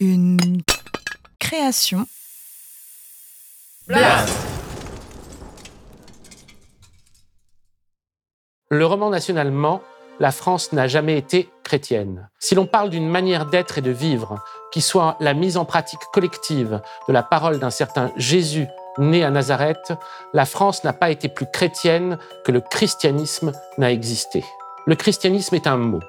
Une création. Blast Le roman nationalement, la France n'a jamais été chrétienne. Si l'on parle d'une manière d'être et de vivre qui soit la mise en pratique collective de la parole d'un certain Jésus né à Nazareth, la France n'a pas été plus chrétienne que le christianisme n'a existé. Le christianisme est un mot,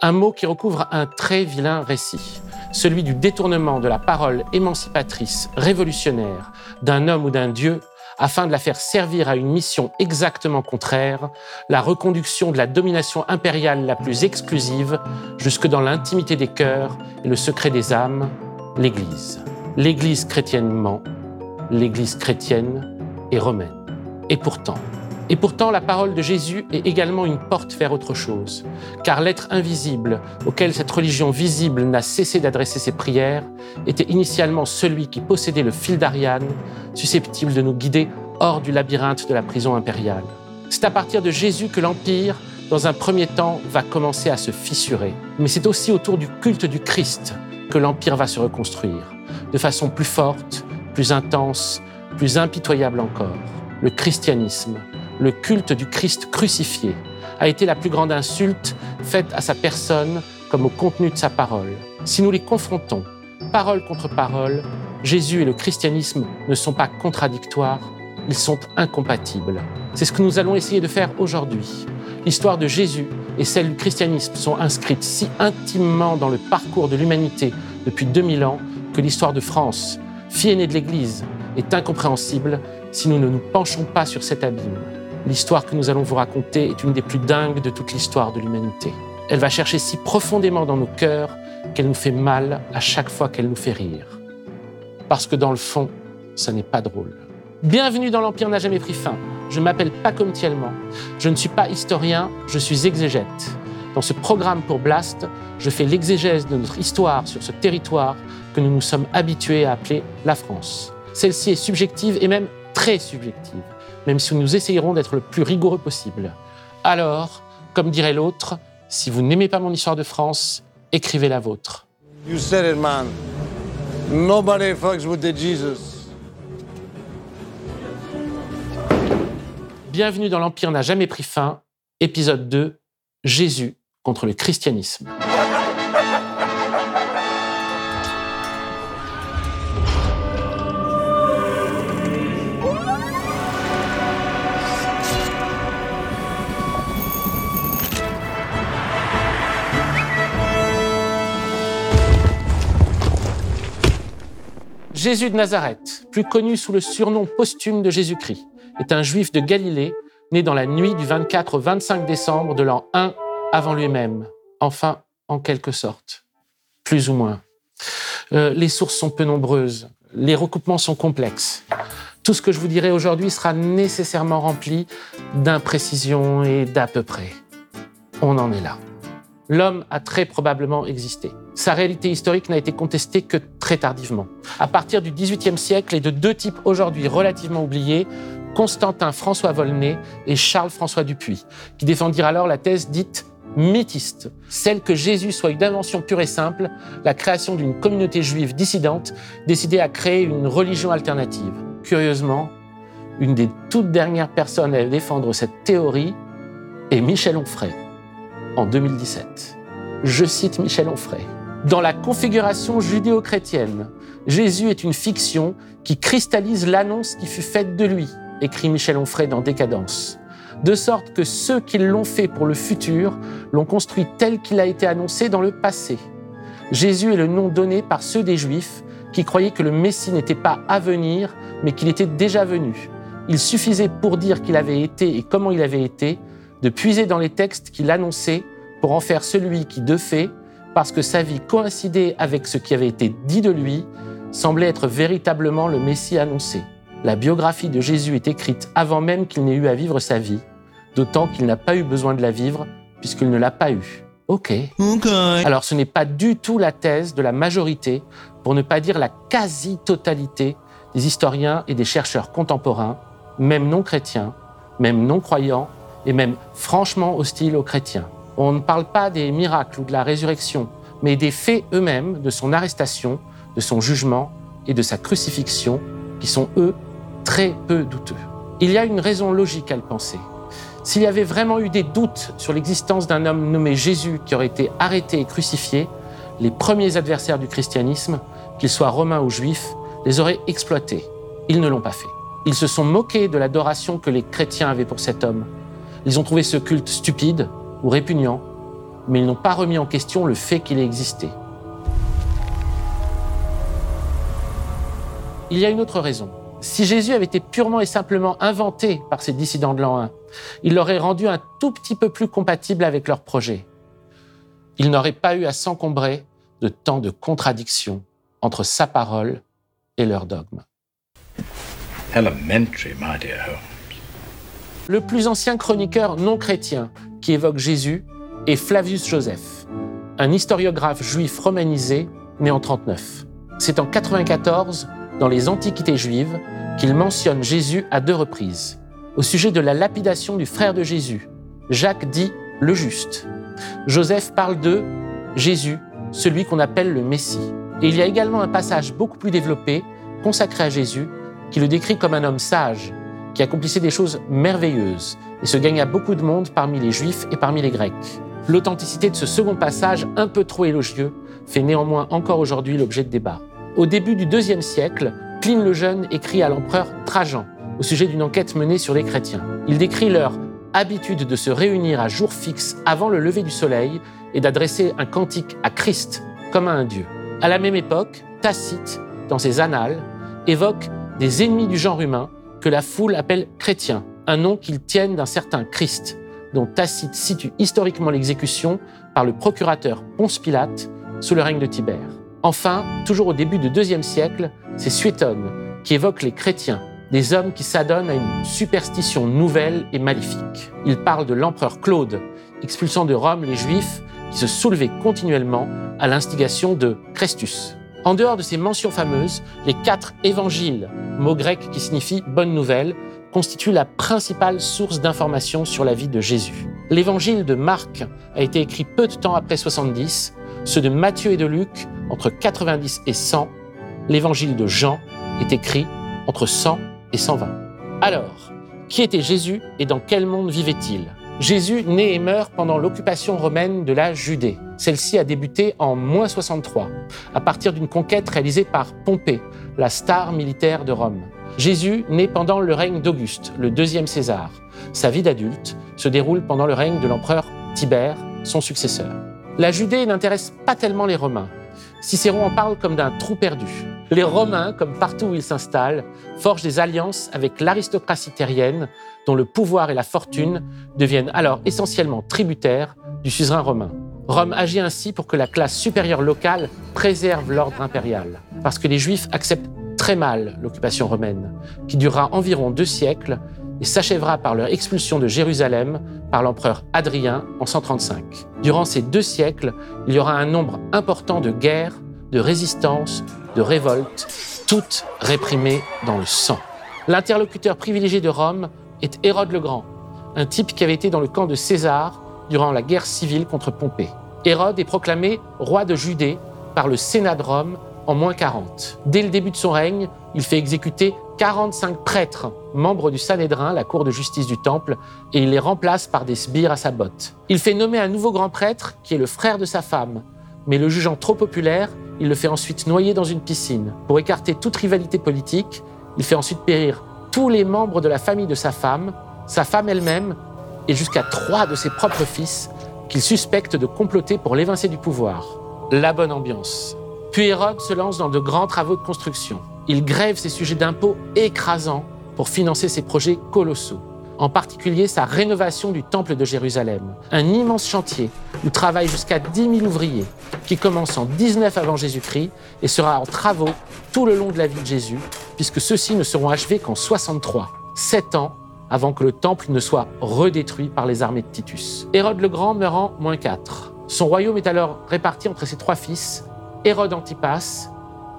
un mot qui recouvre un très vilain récit, celui du détournement de la parole émancipatrice, révolutionnaire d'un homme ou d'un Dieu afin de la faire servir à une mission exactement contraire, la reconduction de la domination impériale la plus exclusive jusque dans l'intimité des cœurs et le secret des âmes, l'Église. L'Église chrétiennement, l'Église chrétienne et romaine. Et pourtant, et pourtant, la parole de Jésus est également une porte vers autre chose, car l'être invisible auquel cette religion visible n'a cessé d'adresser ses prières était initialement celui qui possédait le fil d'Ariane, susceptible de nous guider hors du labyrinthe de la prison impériale. C'est à partir de Jésus que l'Empire, dans un premier temps, va commencer à se fissurer. Mais c'est aussi autour du culte du Christ que l'Empire va se reconstruire, de façon plus forte, plus intense, plus impitoyable encore. Le christianisme, le culte du Christ crucifié, a été la plus grande insulte faite à sa personne comme au contenu de sa parole. Si nous les confrontons, parole contre parole, Jésus et le christianisme ne sont pas contradictoires, ils sont incompatibles. C'est ce que nous allons essayer de faire aujourd'hui. L'histoire de Jésus et celle du christianisme sont inscrites si intimement dans le parcours de l'humanité depuis 2000 ans que l'histoire de France, fille aînée de l'Église, est incompréhensible si nous ne nous penchons pas sur cet abîme. L'histoire que nous allons vous raconter est une des plus dingues de toute l'histoire de l'humanité. Elle va chercher si profondément dans nos cœurs qu'elle nous fait mal à chaque fois qu'elle nous fait rire. Parce que dans le fond, ça n'est pas drôle. Bienvenue dans l'Empire n'a jamais pris fin. Je m'appelle Paco Tielman. Je ne suis pas historien, je suis exégète. Dans ce programme pour Blast, je fais l'exégèse de notre histoire sur ce territoire que nous nous sommes habitués à appeler la France. Celle-ci est subjective et même très subjective, même si nous essayerons d'être le plus rigoureux possible. Alors, comme dirait l'autre, si vous n'aimez pas mon histoire de France, écrivez la vôtre. You said it, man. Nobody fucks with the Jesus. Bienvenue dans l'Empire n'a jamais pris fin, épisode 2, Jésus contre le christianisme. Jésus de Nazareth, plus connu sous le surnom posthume de Jésus-Christ, est un juif de Galilée né dans la nuit du 24 au 25 décembre de l'an 1 avant lui-même. Enfin, en quelque sorte. Plus ou moins. Euh, les sources sont peu nombreuses. Les recoupements sont complexes. Tout ce que je vous dirai aujourd'hui sera nécessairement rempli d'imprécisions et d'à peu près. On en est là. L'homme a très probablement existé. Sa réalité historique n'a été contestée que très tardivement. À partir du XVIIIe siècle et de deux types aujourd'hui relativement oubliés, Constantin François Volney et Charles François Dupuis, qui défendirent alors la thèse dite mythiste, celle que Jésus soit une invention pure et simple, la création d'une communauté juive dissidente décidée à créer une religion alternative. Curieusement, une des toutes dernières personnes à défendre cette théorie est Michel Onfray, en 2017. Je cite Michel Onfray. Dans la configuration judéo-chrétienne, Jésus est une fiction qui cristallise l'annonce qui fut faite de lui, écrit Michel Onfray dans Décadence. De sorte que ceux qui l'ont fait pour le futur l'ont construit tel qu'il a été annoncé dans le passé. Jésus est le nom donné par ceux des Juifs qui croyaient que le Messie n'était pas à venir, mais qu'il était déjà venu. Il suffisait pour dire qu'il avait été et comment il avait été, de puiser dans les textes qu'il annonçait pour en faire celui qui, de fait, parce que sa vie coïncidait avec ce qui avait été dit de lui, semblait être véritablement le Messie annoncé. La biographie de Jésus est écrite avant même qu'il n'ait eu à vivre sa vie, d'autant qu'il n'a pas eu besoin de la vivre puisqu'il ne l'a pas eue. Ok. Alors ce n'est pas du tout la thèse de la majorité, pour ne pas dire la quasi-totalité des historiens et des chercheurs contemporains, même non chrétiens, même non croyants et même franchement hostiles aux chrétiens. On ne parle pas des miracles ou de la résurrection mais des faits eux-mêmes de son arrestation, de son jugement et de sa crucifixion, qui sont, eux, très peu douteux. Il y a une raison logique à le penser. S'il y avait vraiment eu des doutes sur l'existence d'un homme nommé Jésus qui aurait été arrêté et crucifié, les premiers adversaires du christianisme, qu'ils soient romains ou juifs, les auraient exploités. Ils ne l'ont pas fait. Ils se sont moqués de l'adoration que les chrétiens avaient pour cet homme. Ils ont trouvé ce culte stupide ou répugnant, mais ils n'ont pas remis en question le fait qu'il ait existé. Il y a une autre raison. Si Jésus avait été purement et simplement inventé par ces dissidents de l'an 1, il l'aurait rendu un tout petit peu plus compatible avec leur projet. Il n'aurait pas eu à s'encombrer de tant de contradictions entre sa parole et leur dogme. Elementary, my dear Holmes. Le plus ancien chroniqueur non chrétien qui évoque Jésus est Flavius Joseph, un historiographe juif romanisé né en 39. C'est en 94, dans les Antiquités juives, qu'il mentionne Jésus à deux reprises. Au sujet de la lapidation du frère de Jésus, Jacques dit le juste. Joseph parle de Jésus, celui qu'on appelle le Messie. Et il y a également un passage beaucoup plus développé, consacré à Jésus, qui le décrit comme un homme sage, qui accomplissait des choses merveilleuses et se gagna beaucoup de monde parmi les Juifs et parmi les Grecs. L'authenticité de ce second passage, un peu trop élogieux, fait néanmoins encore aujourd'hui l'objet de débats. Au début du IIe siècle, Pline le Jeune écrit à l'empereur Trajan au sujet d'une enquête menée sur les chrétiens. Il décrit leur habitude de se réunir à jour fixe avant le lever du soleil et d'adresser un cantique à Christ comme à un dieu. À la même époque, Tacite, dans ses Annales, évoque des ennemis du genre humain que la foule appelle chrétiens, un nom qu'ils tiennent d'un certain Christ, dont Tacite situe historiquement l'exécution par le procurateur Ponce Pilate sous le règne de Tibère. Enfin, toujours au début du IIe siècle, c'est Suétone qui évoque les chrétiens, des hommes qui s'adonnent à une superstition nouvelle et maléfique. Il parle de l'empereur Claude, expulsant de Rome les Juifs qui se soulevaient continuellement à l'instigation de Christus. En dehors de ces mentions fameuses, les quatre évangiles, mot grec qui signifie bonne nouvelle, constituent la principale source d'information sur la vie de Jésus. L'évangile de Marc a été écrit peu de temps après 70, ceux de Matthieu et de Luc entre 90 et 100, l'évangile de Jean est écrit entre 100 et 120. Alors, qui était Jésus et dans quel monde vivait-il? Jésus naît et meurt pendant l'occupation romaine de la Judée. Celle-ci a débuté en moins 63, à partir d'une conquête réalisée par Pompée, la star militaire de Rome. Jésus naît pendant le règne d'Auguste, le deuxième César. Sa vie d'adulte se déroule pendant le règne de l'empereur Tibère, son successeur. La Judée n'intéresse pas tellement les Romains. Cicéron en parle comme d'un trou perdu. Les Romains, comme partout où ils s'installent, forgent des alliances avec l'aristocratie terrienne, dont le pouvoir et la fortune deviennent alors essentiellement tributaires du suzerain romain. Rome agit ainsi pour que la classe supérieure locale préserve l'ordre impérial, parce que les Juifs acceptent très mal l'occupation romaine, qui durera environ deux siècles et s'achèvera par leur expulsion de Jérusalem par l'empereur Adrien en 135. Durant ces deux siècles, il y aura un nombre important de guerres, de résistances, de révoltes, toutes réprimées dans le sang. L'interlocuteur privilégié de Rome est Hérode le Grand, un type qui avait été dans le camp de César durant la guerre civile contre Pompée. Hérode est proclamé roi de Judée par le Sénat de Rome en moins 40. Dès le début de son règne, il fait exécuter 45 prêtres, membres du Sanhédrin, la cour de justice du Temple, et il les remplace par des sbires à sa botte. Il fait nommer un nouveau grand prêtre, qui est le frère de sa femme, mais le jugeant trop populaire, il le fait ensuite noyer dans une piscine. Pour écarter toute rivalité politique, il fait ensuite périr tous les membres de la famille de sa femme, sa femme elle-même, et jusqu'à trois de ses propres fils, qu'il suspecte de comploter pour l'évincer du pouvoir. La bonne ambiance. Puis Hérode se lance dans de grands travaux de construction. Il grève ses sujets d'impôts écrasants pour financer ses projets colossaux, en particulier sa rénovation du Temple de Jérusalem, un immense chantier où travaillent jusqu'à 10 000 ouvriers, qui commence en 19 avant Jésus-Christ et sera en travaux tout le long de la vie de Jésus, puisque ceux-ci ne seront achevés qu'en 63, sept ans avant que le temple ne soit redétruit par les armées de Titus. Hérode le Grand meurt en moins 4. Son royaume est alors réparti entre ses trois fils, Hérode Antipas,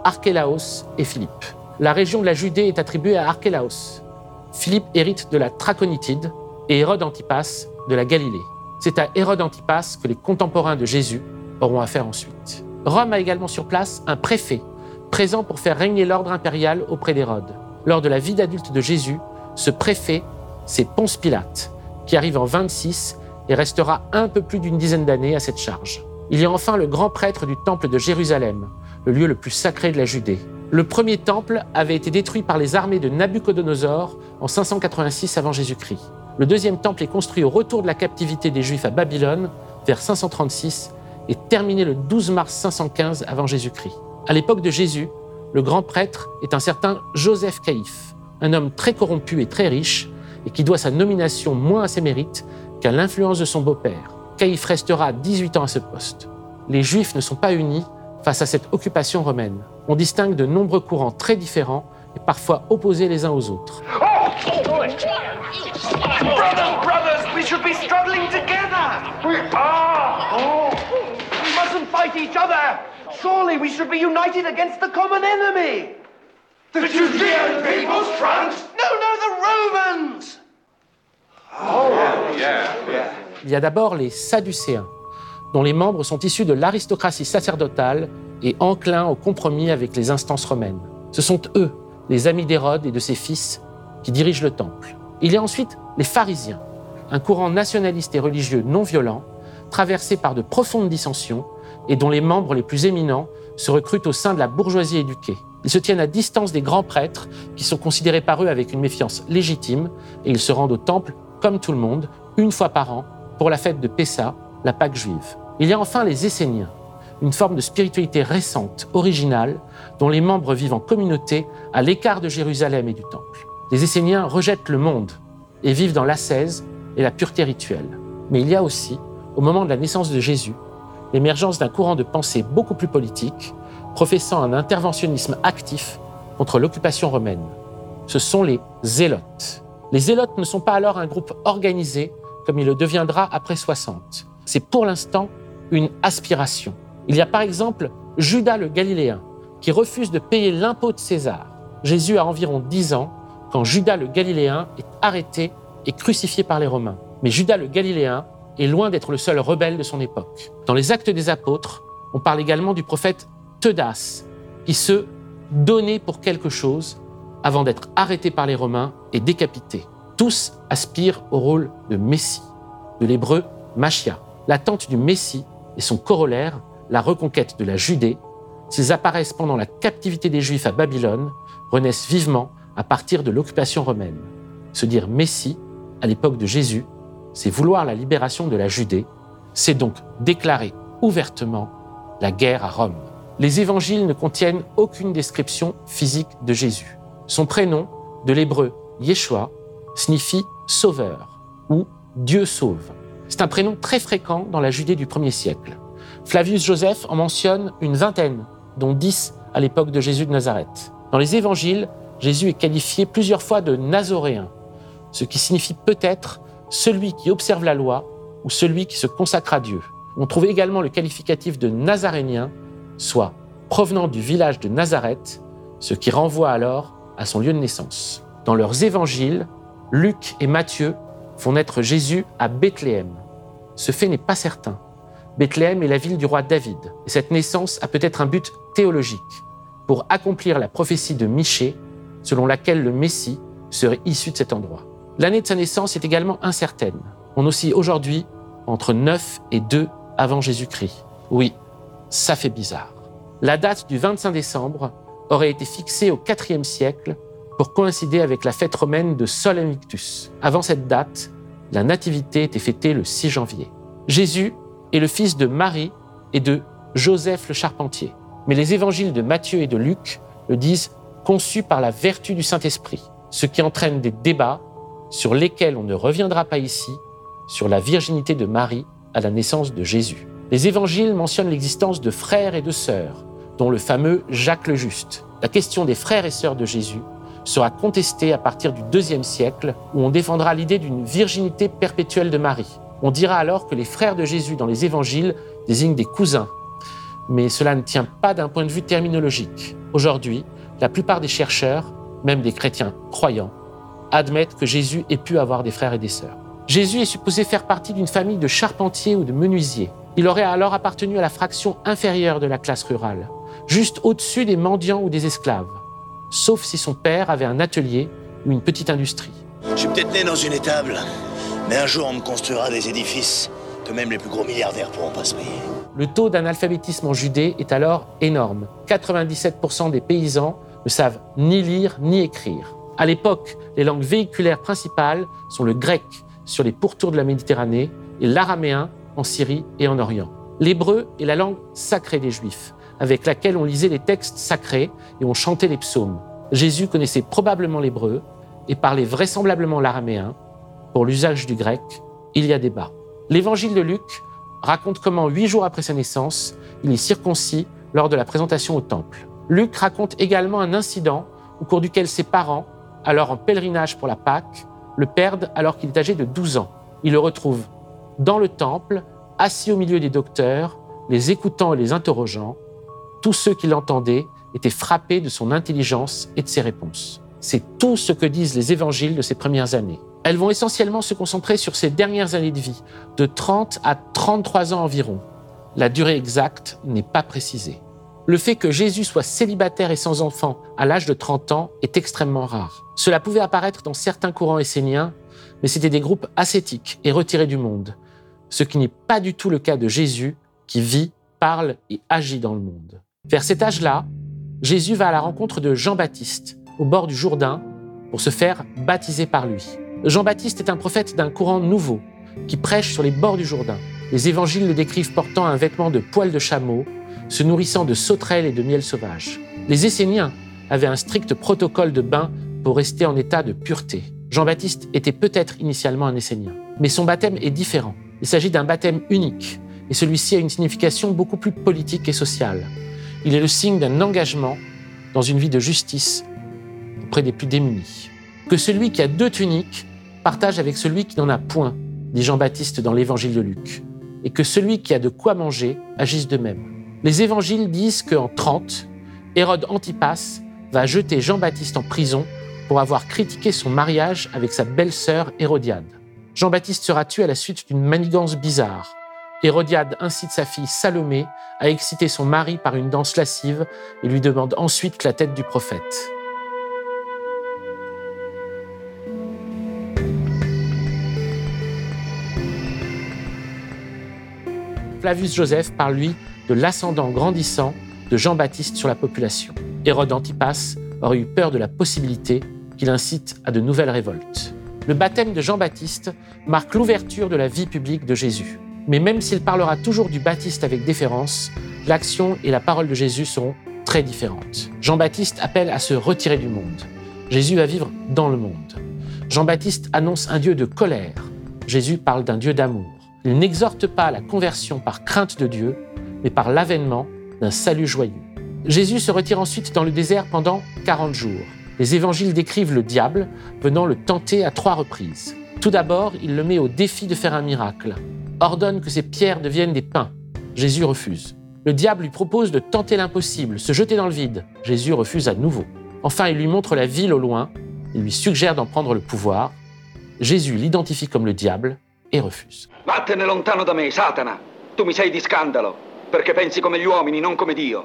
Archélaos et Philippe. La région de la Judée est attribuée à Archélaos. Philippe hérite de la Traconitide et Hérode Antipas de la Galilée. C'est à Hérode Antipas que les contemporains de Jésus auront à faire ensuite. Rome a également sur place un préfet, présent pour faire régner l'ordre impérial auprès d'Hérode. Lors de la vie d'adulte de Jésus, ce préfet, c'est Ponce Pilate, qui arrive en 26 et restera un peu plus d'une dizaine d'années à cette charge. Il y a enfin le grand prêtre du temple de Jérusalem, le lieu le plus sacré de la Judée. Le premier temple avait été détruit par les armées de Nabuchodonosor en 586 avant Jésus-Christ. Le deuxième temple est construit au retour de la captivité des Juifs à Babylone vers 536 et terminé le 12 mars 515 avant Jésus-Christ. À l'époque de Jésus, le grand prêtre est un certain Joseph Caïphe, un homme très corrompu et très riche et qui doit sa nomination moins à ses mérites qu'à l'influence de son beau-père. Caïphe restera 18 ans à ce poste. Les Juifs ne sont pas unis face à cette occupation romaine. On distingue de nombreux courants très différents et parfois opposés les uns aux autres. Surely we should be united against the common enemy. The, Judean People's Front? No, no, the Romans. Oh, yeah, yeah. Il y a d'abord les Sadducéens, dont les membres sont issus de l'aristocratie sacerdotale et enclins au compromis avec les instances romaines. Ce sont eux, les amis d'Hérode et de ses fils, qui dirigent le temple. Il y a ensuite les pharisiens, un courant nationaliste et religieux non violent, traversé par de profondes dissensions et dont les membres les plus éminents se recrutent au sein de la bourgeoisie éduquée. Ils se tiennent à distance des grands prêtres, qui sont considérés par eux avec une méfiance légitime, et ils se rendent au temple, comme tout le monde, une fois par an, pour la fête de Pessa, la Pâque juive. Il y a enfin les Esséniens, une forme de spiritualité récente, originale, dont les membres vivent en communauté à l'écart de Jérusalem et du temple. Les Esséniens rejettent le monde et vivent dans l'ascèse et la pureté rituelle. Mais il y a aussi, au moment de la naissance de Jésus, l'émergence d'un courant de pensée beaucoup plus politique, professant un interventionnisme actif contre l'occupation romaine. Ce sont les zélotes. Les zélotes ne sont pas alors un groupe organisé comme il le deviendra après 60. C'est pour l'instant une aspiration. Il y a par exemple Judas le Galiléen qui refuse de payer l'impôt de César. Jésus a environ 10 ans quand Judas le Galiléen est arrêté et crucifié par les Romains. Mais Judas le Galiléen est loin d'être le seul rebelle de son époque. Dans les Actes des Apôtres, on parle également du prophète Teudas, qui se donnait pour quelque chose avant d'être arrêté par les Romains et décapité. Tous aspirent au rôle de Messie, de l'hébreu Machia. L'attente du Messie et son corollaire, la reconquête de la Judée, s'ils apparaissent pendant la captivité des Juifs à Babylone, renaissent vivement à partir de l'occupation romaine. Se dire Messie, à l'époque de Jésus, c'est vouloir la libération de la Judée, c'est donc déclarer ouvertement la guerre à Rome. Les évangiles ne contiennent aucune description physique de Jésus. Son prénom, de l'hébreu Yeshua, signifie sauveur ou Dieu sauve. C'est un prénom très fréquent dans la Judée du 1er siècle. Flavius Joseph en mentionne une vingtaine, dont dix à l'époque de Jésus de Nazareth. Dans les évangiles, Jésus est qualifié plusieurs fois de nazoréen, ce qui signifie peut-être celui qui observe la loi ou celui qui se consacre à Dieu. On trouve également le qualificatif de nazarénien, soit provenant du village de Nazareth, ce qui renvoie alors à son lieu de naissance. Dans leurs évangiles, Luc et Matthieu font naître Jésus à Bethléem. Ce fait n'est pas certain. Bethléem est la ville du roi David, et cette naissance a peut-être un but théologique, pour accomplir la prophétie de Michée, selon laquelle le Messie serait issu de cet endroit. L'année de sa naissance est également incertaine. On oscille aujourd'hui entre 9 et 2 avant Jésus-Christ. Oui, ça fait bizarre. La date du 25 décembre aurait été fixée au IVe siècle pour coïncider avec la fête romaine de Sol Invictus. Avant cette date, la nativité était fêtée le 6 janvier. Jésus est le fils de Marie et de Joseph le charpentier. Mais les évangiles de Matthieu et de Luc le disent conçu par la vertu du Saint-Esprit, ce qui entraîne des débats sur lesquels on ne reviendra pas ici, sur la virginité de Marie à la naissance de Jésus. Les évangiles mentionnent l'existence de frères et de sœurs, dont le fameux Jacques le Juste. La question des frères et sœurs de Jésus sera contestée à partir du deuxième siècle, où on défendra l'idée d'une virginité perpétuelle de Marie. On dira alors que les frères de Jésus dans les évangiles désignent des cousins. Mais cela ne tient pas d'un point de vue terminologique. Aujourd'hui, la plupart des chercheurs, même des chrétiens croyants, admettent que Jésus ait pu avoir des frères et des sœurs. Jésus est supposé faire partie d'une famille de charpentiers ou de menuisiers. Il aurait alors appartenu à la fraction inférieure de la classe rurale, juste au-dessus des mendiants ou des esclaves, sauf si son père avait un atelier ou une petite industrie. Je suis peut-être né dans une étable, mais un jour on me construira des édifices que même les plus gros milliardaires pourront pas se payer. Le taux d'analphabétisme en Judée est alors énorme. 97% des paysans ne savent ni lire ni écrire. À l'époque, les langues véhiculaires principales sont le grec sur les pourtours de la Méditerranée et l'araméen en Syrie et en Orient. L'hébreu est la langue sacrée des Juifs, avec laquelle on lisait les textes sacrés et on chantait les psaumes. Jésus connaissait probablement l'hébreu et parlait vraisemblablement l'araméen. Pour l'usage du grec, il y a débat. L'évangile de Luc raconte comment, huit jours après sa naissance, il est circoncis lors de la présentation au temple. Luc raconte également un incident au cours duquel ses parents, alors en pèlerinage pour la Pâque, le perdent alors qu'il est âgé de 12 ans. Il le retrouve dans le temple, assis au milieu des docteurs, les écoutant et les interrogeant. Tous ceux qui l'entendaient étaient frappés de son intelligence et de ses réponses. C'est tout ce que disent les évangiles de ces premières années. Elles vont essentiellement se concentrer sur ses dernières années de vie, de 30 à 33 ans environ. La durée exacte n'est pas précisée. Le fait que Jésus soit célibataire et sans enfant à l'âge de 30 ans est extrêmement rare. Cela pouvait apparaître dans certains courants esséniens, mais c'était des groupes ascétiques et retirés du monde, ce qui n'est pas du tout le cas de Jésus qui vit, parle et agit dans le monde. Vers cet âge-là, Jésus va à la rencontre de Jean-Baptiste au bord du Jourdain pour se faire baptiser par lui. Jean-Baptiste est un prophète d'un courant nouveau qui prêche sur les bords du Jourdain. Les évangiles le décrivent portant un vêtement de poils de chameau, se nourrissant de sauterelles et de miel sauvage. Les Esséniens avaient un strict protocole de bain pour rester en état de pureté. Jean-Baptiste était peut-être initialement un Essénien, mais son baptême est différent. Il s'agit d'un baptême unique, et celui-ci a une signification beaucoup plus politique et sociale. Il est le signe d'un engagement dans une vie de justice auprès des plus démunis. Que celui qui a deux tuniques partage avec celui qui n'en a point, dit Jean-Baptiste dans l'évangile de Luc, et que celui qui a de quoi manger agisse de même. Les évangiles disent qu'en 30, Hérode Antipas va jeter Jean-Baptiste en prison pour avoir critiqué son mariage avec sa belle-sœur Hérodiade. Jean-Baptiste sera tué à la suite d'une manigance bizarre. Hérodiade incite sa fille Salomé à exciter son mari par une danse lascive et lui demande ensuite la tête du prophète. Flavius Joseph parle, lui, de l'ascendant grandissant de Jean-Baptiste sur la population. Hérode Antipas aurait eu peur de la possibilité qu'il incite à de nouvelles révoltes. Le baptême de Jean-Baptiste marque l'ouverture de la vie publique de Jésus. Mais même s'il parlera toujours du Baptiste avec déférence, l'action et la parole de Jésus seront très différentes. Jean-Baptiste appelle à se retirer du monde. Jésus va vivre dans le monde. Jean-Baptiste annonce un Dieu de colère. Jésus parle d'un Dieu d'amour. Il n'exhorte pas à la conversion par crainte de Dieu, mais par l'avènement d'un salut joyeux. Jésus se retire ensuite dans le désert pendant 40 jours. Les évangiles décrivent le diable venant le tenter à trois reprises. Tout d'abord, il le met au défi de faire un miracle, ordonne que ces pierres deviennent des pains. Jésus refuse. Le diable lui propose de tenter l'impossible, se jeter dans le vide. Jésus refuse à nouveau. Enfin, il lui montre la ville au loin, il lui suggère d'en prendre le pouvoir. Jésus l'identifie comme le diable et refuse. Perché pensi non.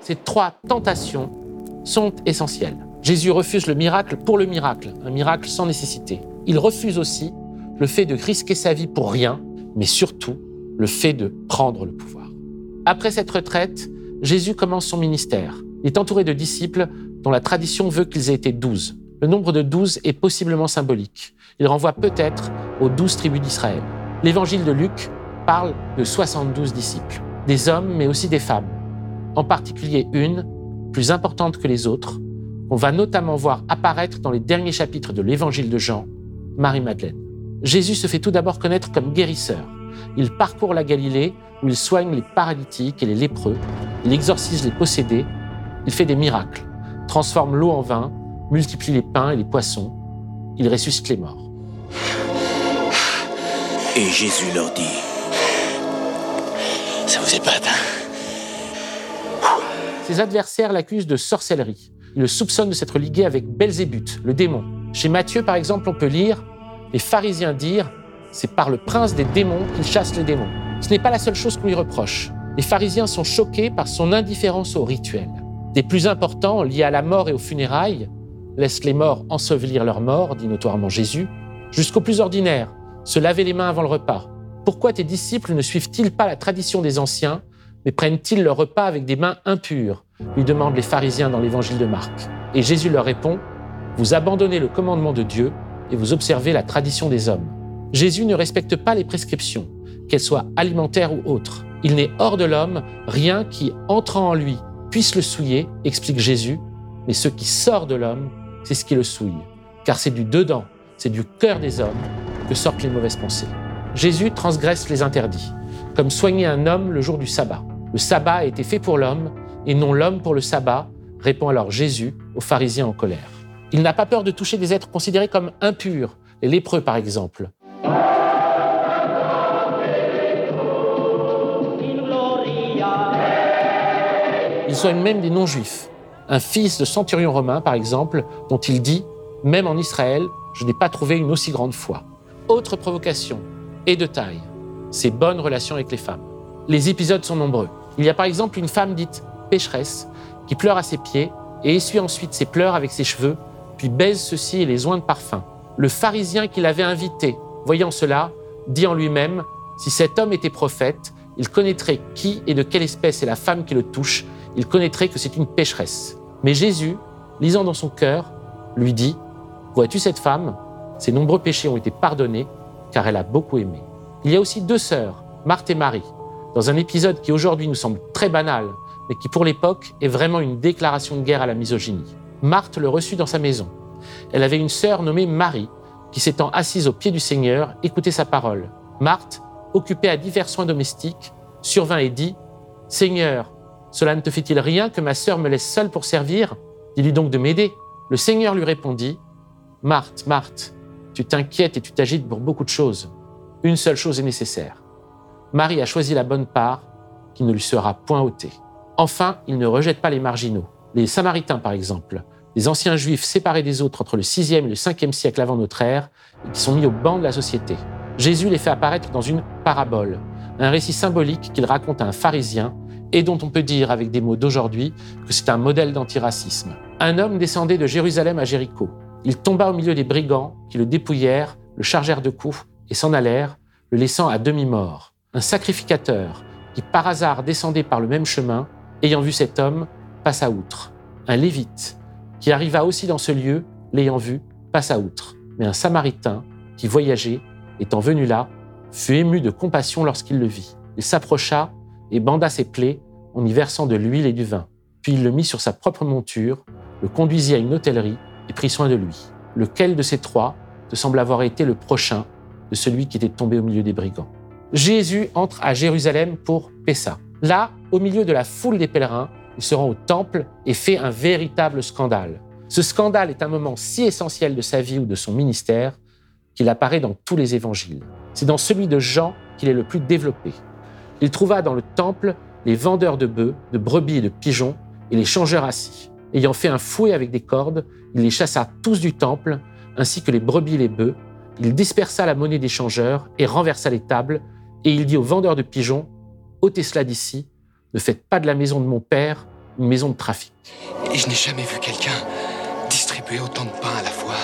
Ces trois tentations sont essentielles. Jésus refuse le miracle pour le miracle, un miracle sans nécessité. Il refuse aussi le fait de risquer sa vie pour rien, mais surtout le fait de prendre le pouvoir. Après cette retraite, Jésus commence son ministère. Il est entouré de disciples dont la tradition veut qu'ils aient été douze. Le nombre de douze est possiblement symbolique. Il renvoie peut-être aux douze tribus d'Israël. L'évangile de Luc parle de 72 disciples, des hommes mais aussi des femmes, en particulier une, plus importante que les autres, on va notamment voir apparaître dans les derniers chapitres de l'évangile de Jean, Marie-Madeleine. Jésus se fait tout d'abord connaître comme guérisseur. Il parcourt la Galilée où il soigne les paralytiques et les lépreux, il exorcise les possédés, il fait des miracles, transforme l'eau en vin, multiplie les pains et les poissons, il ressuscite les morts. Et Jésus leur dit Ça vous épate, hein? Ses adversaires l'accusent de sorcellerie. Ils le soupçonnent de s'être ligué avec Belzébuth, le démon. Chez Matthieu, par exemple, on peut lire Les pharisiens dirent C'est par le prince des démons qu'il chasse les démons. Ce n'est pas la seule chose qu'on lui reproche. Les pharisiens sont choqués par son indifférence au rituel. Des plus importants, liés à la mort et aux funérailles, laissent les morts ensevelir leurs morts, dit notoirement Jésus, jusqu'au plus ordinaire, se laver les mains avant le repas. Pourquoi tes disciples ne suivent-ils pas la tradition des anciens, mais prennent-ils leur repas avec des mains impures lui demandent les pharisiens dans l'évangile de Marc. Et Jésus leur répond, Vous abandonnez le commandement de Dieu et vous observez la tradition des hommes. Jésus ne respecte pas les prescriptions, qu'elles soient alimentaires ou autres. Il n'est hors de l'homme rien qui, entrant en lui, puisse le souiller, explique Jésus, mais ce qui sort de l'homme, c'est ce qui le souille. Car c'est du dedans, c'est du cœur des hommes que sortent les mauvaises pensées. Jésus transgresse les interdits, comme soigner un homme le jour du sabbat. Le sabbat a été fait pour l'homme et non l'homme pour le sabbat, répond alors Jésus aux pharisiens en colère. Il n'a pas peur de toucher des êtres considérés comme impurs, les lépreux par exemple. Il soigne même des non-juifs. Un fils de centurion romain, par exemple, dont il dit Même en Israël, je n'ai pas trouvé une aussi grande foi. Autre provocation, et de taille, ses bonnes relations avec les femmes. Les épisodes sont nombreux. Il y a par exemple une femme dite pécheresse qui pleure à ses pieds et essuie ensuite ses pleurs avec ses cheveux, puis baise ceux-ci et les oint de parfum. Le pharisien qui l'avait invité, voyant cela, dit en lui-même Si cet homme était prophète, il connaîtrait qui et de quelle espèce est la femme qui le touche, il connaîtrait que c'est une pécheresse. Mais Jésus, lisant dans son cœur, lui dit Vois-tu cette femme? Ses nombreux péchés ont été pardonnés, car elle a beaucoup aimé. Il y a aussi deux sœurs, Marthe et Marie, dans un épisode qui aujourd'hui nous semble très banal, mais qui pour l'époque est vraiment une déclaration de guerre à la misogynie. Marthe le reçut dans sa maison. Elle avait une sœur nommée Marie, qui s'étant assise au pied du Seigneur, écoutait sa parole. Marthe, occupée à divers soins domestiques, survint et dit Seigneur, cela ne te fait-il rien que ma sœur me laisse seule pour servir? Dis-lui donc de m'aider. Le Seigneur lui répondit Marthe, Marthe, tu t'inquiètes et tu t'agites pour beaucoup de choses. Une seule chose est nécessaire. Marie a choisi la bonne part qui ne lui sera point ôtée. Enfin, il ne rejette pas les marginaux. Les Samaritains, par exemple, les anciens juifs séparés des autres entre le 6e et le 5e siècle avant notre ère, qui sont mis au banc de la société. Jésus les fait apparaître dans une parabole, un récit symbolique qu'il raconte à un pharisien et dont on peut dire avec des mots d'aujourd'hui que c'est un modèle d'antiracisme. Un homme descendait de Jérusalem à Jéricho. Il tomba au milieu des brigands qui le dépouillèrent, le chargèrent de coups et s'en allèrent, le laissant à demi-mort. Un sacrificateur qui par hasard descendait par le même chemin ayant vu cet homme, passa outre. Un lévite, qui arriva aussi dans ce lieu, l'ayant vu, passa outre. Mais un samaritain, qui voyageait, étant venu là, fut ému de compassion lorsqu'il le vit. Il s'approcha et banda ses plaies en y versant de l'huile et du vin. Puis il le mit sur sa propre monture, le conduisit à une hôtellerie et prit soin de lui. Lequel de ces trois te semble avoir été le prochain de celui qui était tombé au milieu des brigands? Jésus entre à Jérusalem pour Pessa. Là, au milieu de la foule des pèlerins, il se rend au temple et fait un véritable scandale. Ce scandale est un moment si essentiel de sa vie ou de son ministère qu'il apparaît dans tous les évangiles. C'est dans celui de Jean qu'il est le plus développé. Il trouva dans le temple les vendeurs de bœufs, de brebis et de pigeons et les changeurs assis. Ayant fait un fouet avec des cordes, il les chassa tous du temple, ainsi que les brebis et les bœufs. Il dispersa la monnaie des changeurs et renversa les tables, et il dit aux vendeurs de pigeons ôtez cela d'ici, ne faites pas de la maison de mon père une maison de trafic. Et je n'ai jamais vu quelqu'un distribuer autant de pain à la fois.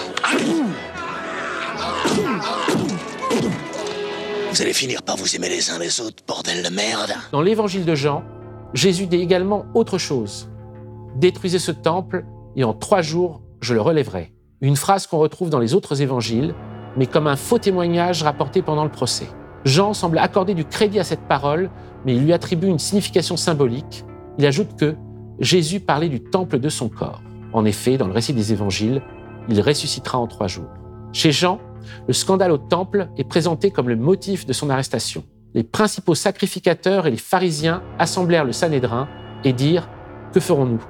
Vous allez finir par vous aimer les uns les autres, bordel de merde. Dans l'évangile de Jean, Jésus dit également autre chose. Détruisez ce temple et en trois jours, je le relèverai. Une phrase qu'on retrouve dans les autres évangiles, mais comme un faux témoignage rapporté pendant le procès. Jean semble accorder du crédit à cette parole, mais il lui attribue une signification symbolique. Il ajoute que Jésus parlait du temple de son corps. En effet, dans le récit des évangiles, il ressuscitera en trois jours. Chez Jean, le scandale au temple est présenté comme le motif de son arrestation. Les principaux sacrificateurs et les pharisiens assemblèrent le Sanhédrin et dirent Que ferons-nous?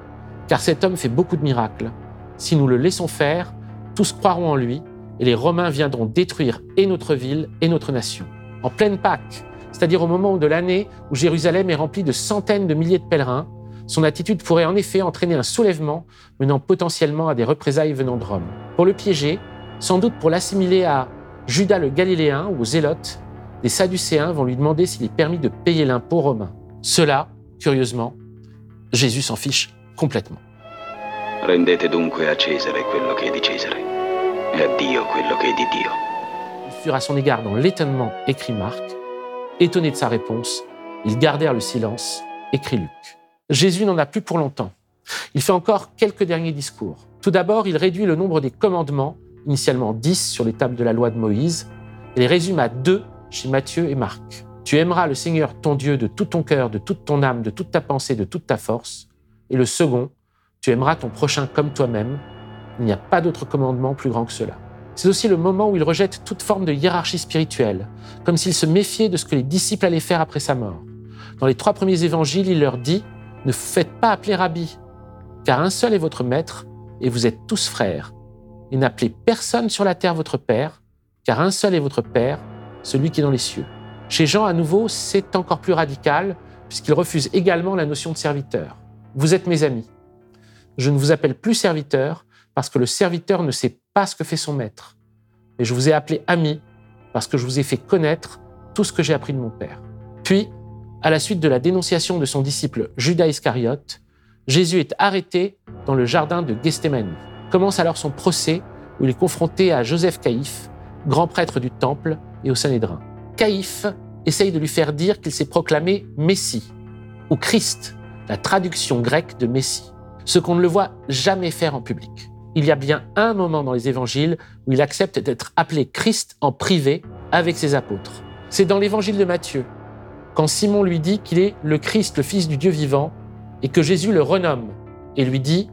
Car cet homme fait beaucoup de miracles. Si nous le laissons faire, tous croiront en lui et les Romains viendront détruire et notre ville et notre nation en pleine Pâque, c'est-à-dire au moment de l'année où Jérusalem est remplie de centaines de milliers de pèlerins, son attitude pourrait en effet entraîner un soulèvement menant potentiellement à des représailles venant de Rome. Pour le piéger, sans doute pour l'assimiler à Judas le Galiléen ou aux Zélotes, des Sadducéens vont lui demander s'il est permis de payer l'impôt romain. Cela, curieusement, Jésus s'en fiche complètement. Rendete dunque a Cesare quello che è di Cesare e a Dio quello che è di Dio. Ils furent à son égard dans l'étonnement, écrit Marc. Étonné de sa réponse, ils gardèrent le silence, écrit Luc. Jésus n'en a plus pour longtemps. Il fait encore quelques derniers discours. Tout d'abord, il réduit le nombre des commandements, initialement 10 sur les tables de la loi de Moïse, et les résume à deux chez Matthieu et Marc. Tu aimeras le Seigneur ton Dieu de tout ton cœur, de toute ton âme, de toute ta pensée, de toute ta force. Et le second, tu aimeras ton prochain comme toi-même. Il n'y a pas d'autre commandement plus grand que cela. C'est aussi le moment où il rejette toute forme de hiérarchie spirituelle, comme s'il se méfiait de ce que les disciples allaient faire après sa mort. Dans les trois premiers évangiles, il leur dit Ne faites pas appeler rabbi, car un seul est votre maître, et vous êtes tous frères. Et n'appelez personne sur la terre votre père, car un seul est votre père, celui qui est dans les cieux. Chez Jean, à nouveau, c'est encore plus radical, puisqu'il refuse également la notion de serviteur. Vous êtes mes amis. Je ne vous appelle plus serviteur, parce que le serviteur ne sait pas ce que fait son maître. Mais je vous ai appelé ami, parce que je vous ai fait connaître tout ce que j'ai appris de mon Père. Puis, à la suite de la dénonciation de son disciple Judas Iscariote, Jésus est arrêté dans le jardin de Gethsemane. Commence alors son procès où il est confronté à Joseph Caïphe, grand prêtre du temple, et au Sanhédrin. Caïphe essaye de lui faire dire qu'il s'est proclamé Messie, ou Christ, la traduction grecque de Messie, ce qu'on ne le voit jamais faire en public. Il y a bien un moment dans les évangiles où il accepte d'être appelé Christ en privé avec ses apôtres. C'est dans l'évangile de Matthieu, quand Simon lui dit qu'il est le Christ, le Fils du Dieu vivant, et que Jésus le renomme et lui dit,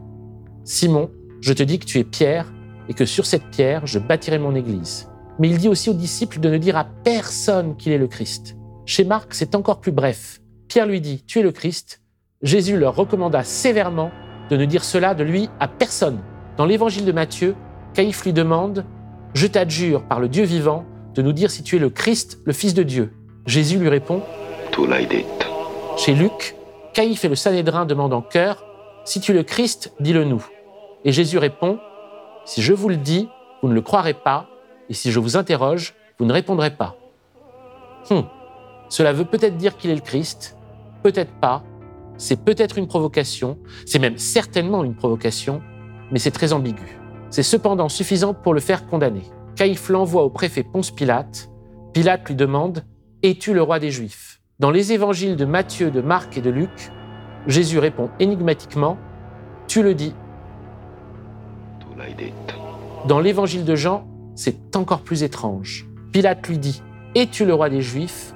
Simon, je te dis que tu es Pierre, et que sur cette pierre, je bâtirai mon Église. Mais il dit aussi aux disciples de ne dire à personne qu'il est le Christ. Chez Marc, c'est encore plus bref. Pierre lui dit, tu es le Christ. Jésus leur recommanda sévèrement de ne dire cela de lui à personne. Dans l'évangile de Matthieu, Caïphe lui demande, je t'adjure par le Dieu vivant de nous dire si tu es le Christ, le Fils de Dieu. Jésus lui répond, chez Luc, Caïphe et le Sanhédrin demandent en chœur Si tu es le Christ, dis-le nous. Et Jésus répond Si je vous le dis, vous ne le croirez pas, et si je vous interroge, vous ne répondrez pas. Hum, Cela veut peut-être dire qu'il est le Christ, peut-être pas, c'est peut-être une provocation, c'est même certainement une provocation, mais c'est très ambigu. C'est cependant suffisant pour le faire condamner. Caïphe l'envoie au préfet Ponce Pilate. Pilate lui demande Es-tu le roi des Juifs? Dans les évangiles de Matthieu, de Marc et de Luc, Jésus répond énigmatiquement Tu le dis. Dans l'évangile de Jean, c'est encore plus étrange. Pilate lui dit Es-tu le roi des Juifs?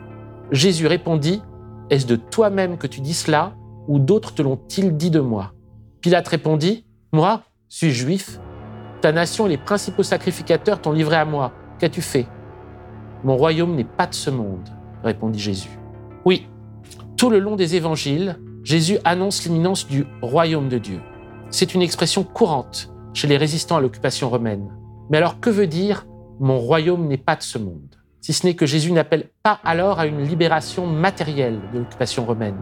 Jésus répondit Est-ce de toi-même que tu dis cela, ou d'autres te l'ont-ils dit de moi? Pilate répondit Moi, suis juif. Ta nation et les principaux sacrificateurs t'ont livré à moi. Qu'as-tu fait? Mon royaume n'est pas de ce monde, répondit Jésus. Oui, tout le long des évangiles, Jésus annonce l'imminence du royaume de Dieu. C'est une expression courante chez les résistants à l'occupation romaine. Mais alors que veut dire mon royaume n'est pas de ce monde Si ce n'est que Jésus n'appelle pas alors à une libération matérielle de l'occupation romaine,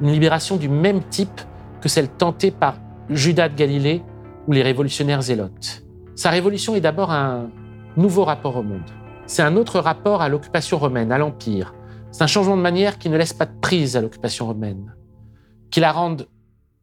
une libération du même type que celle tentée par Judas de Galilée ou les révolutionnaires zélotes. Sa révolution est d'abord un nouveau rapport au monde. C'est un autre rapport à l'occupation romaine, à l'Empire. C'est un changement de manière qui ne laisse pas de prise à l'occupation romaine, qui la rende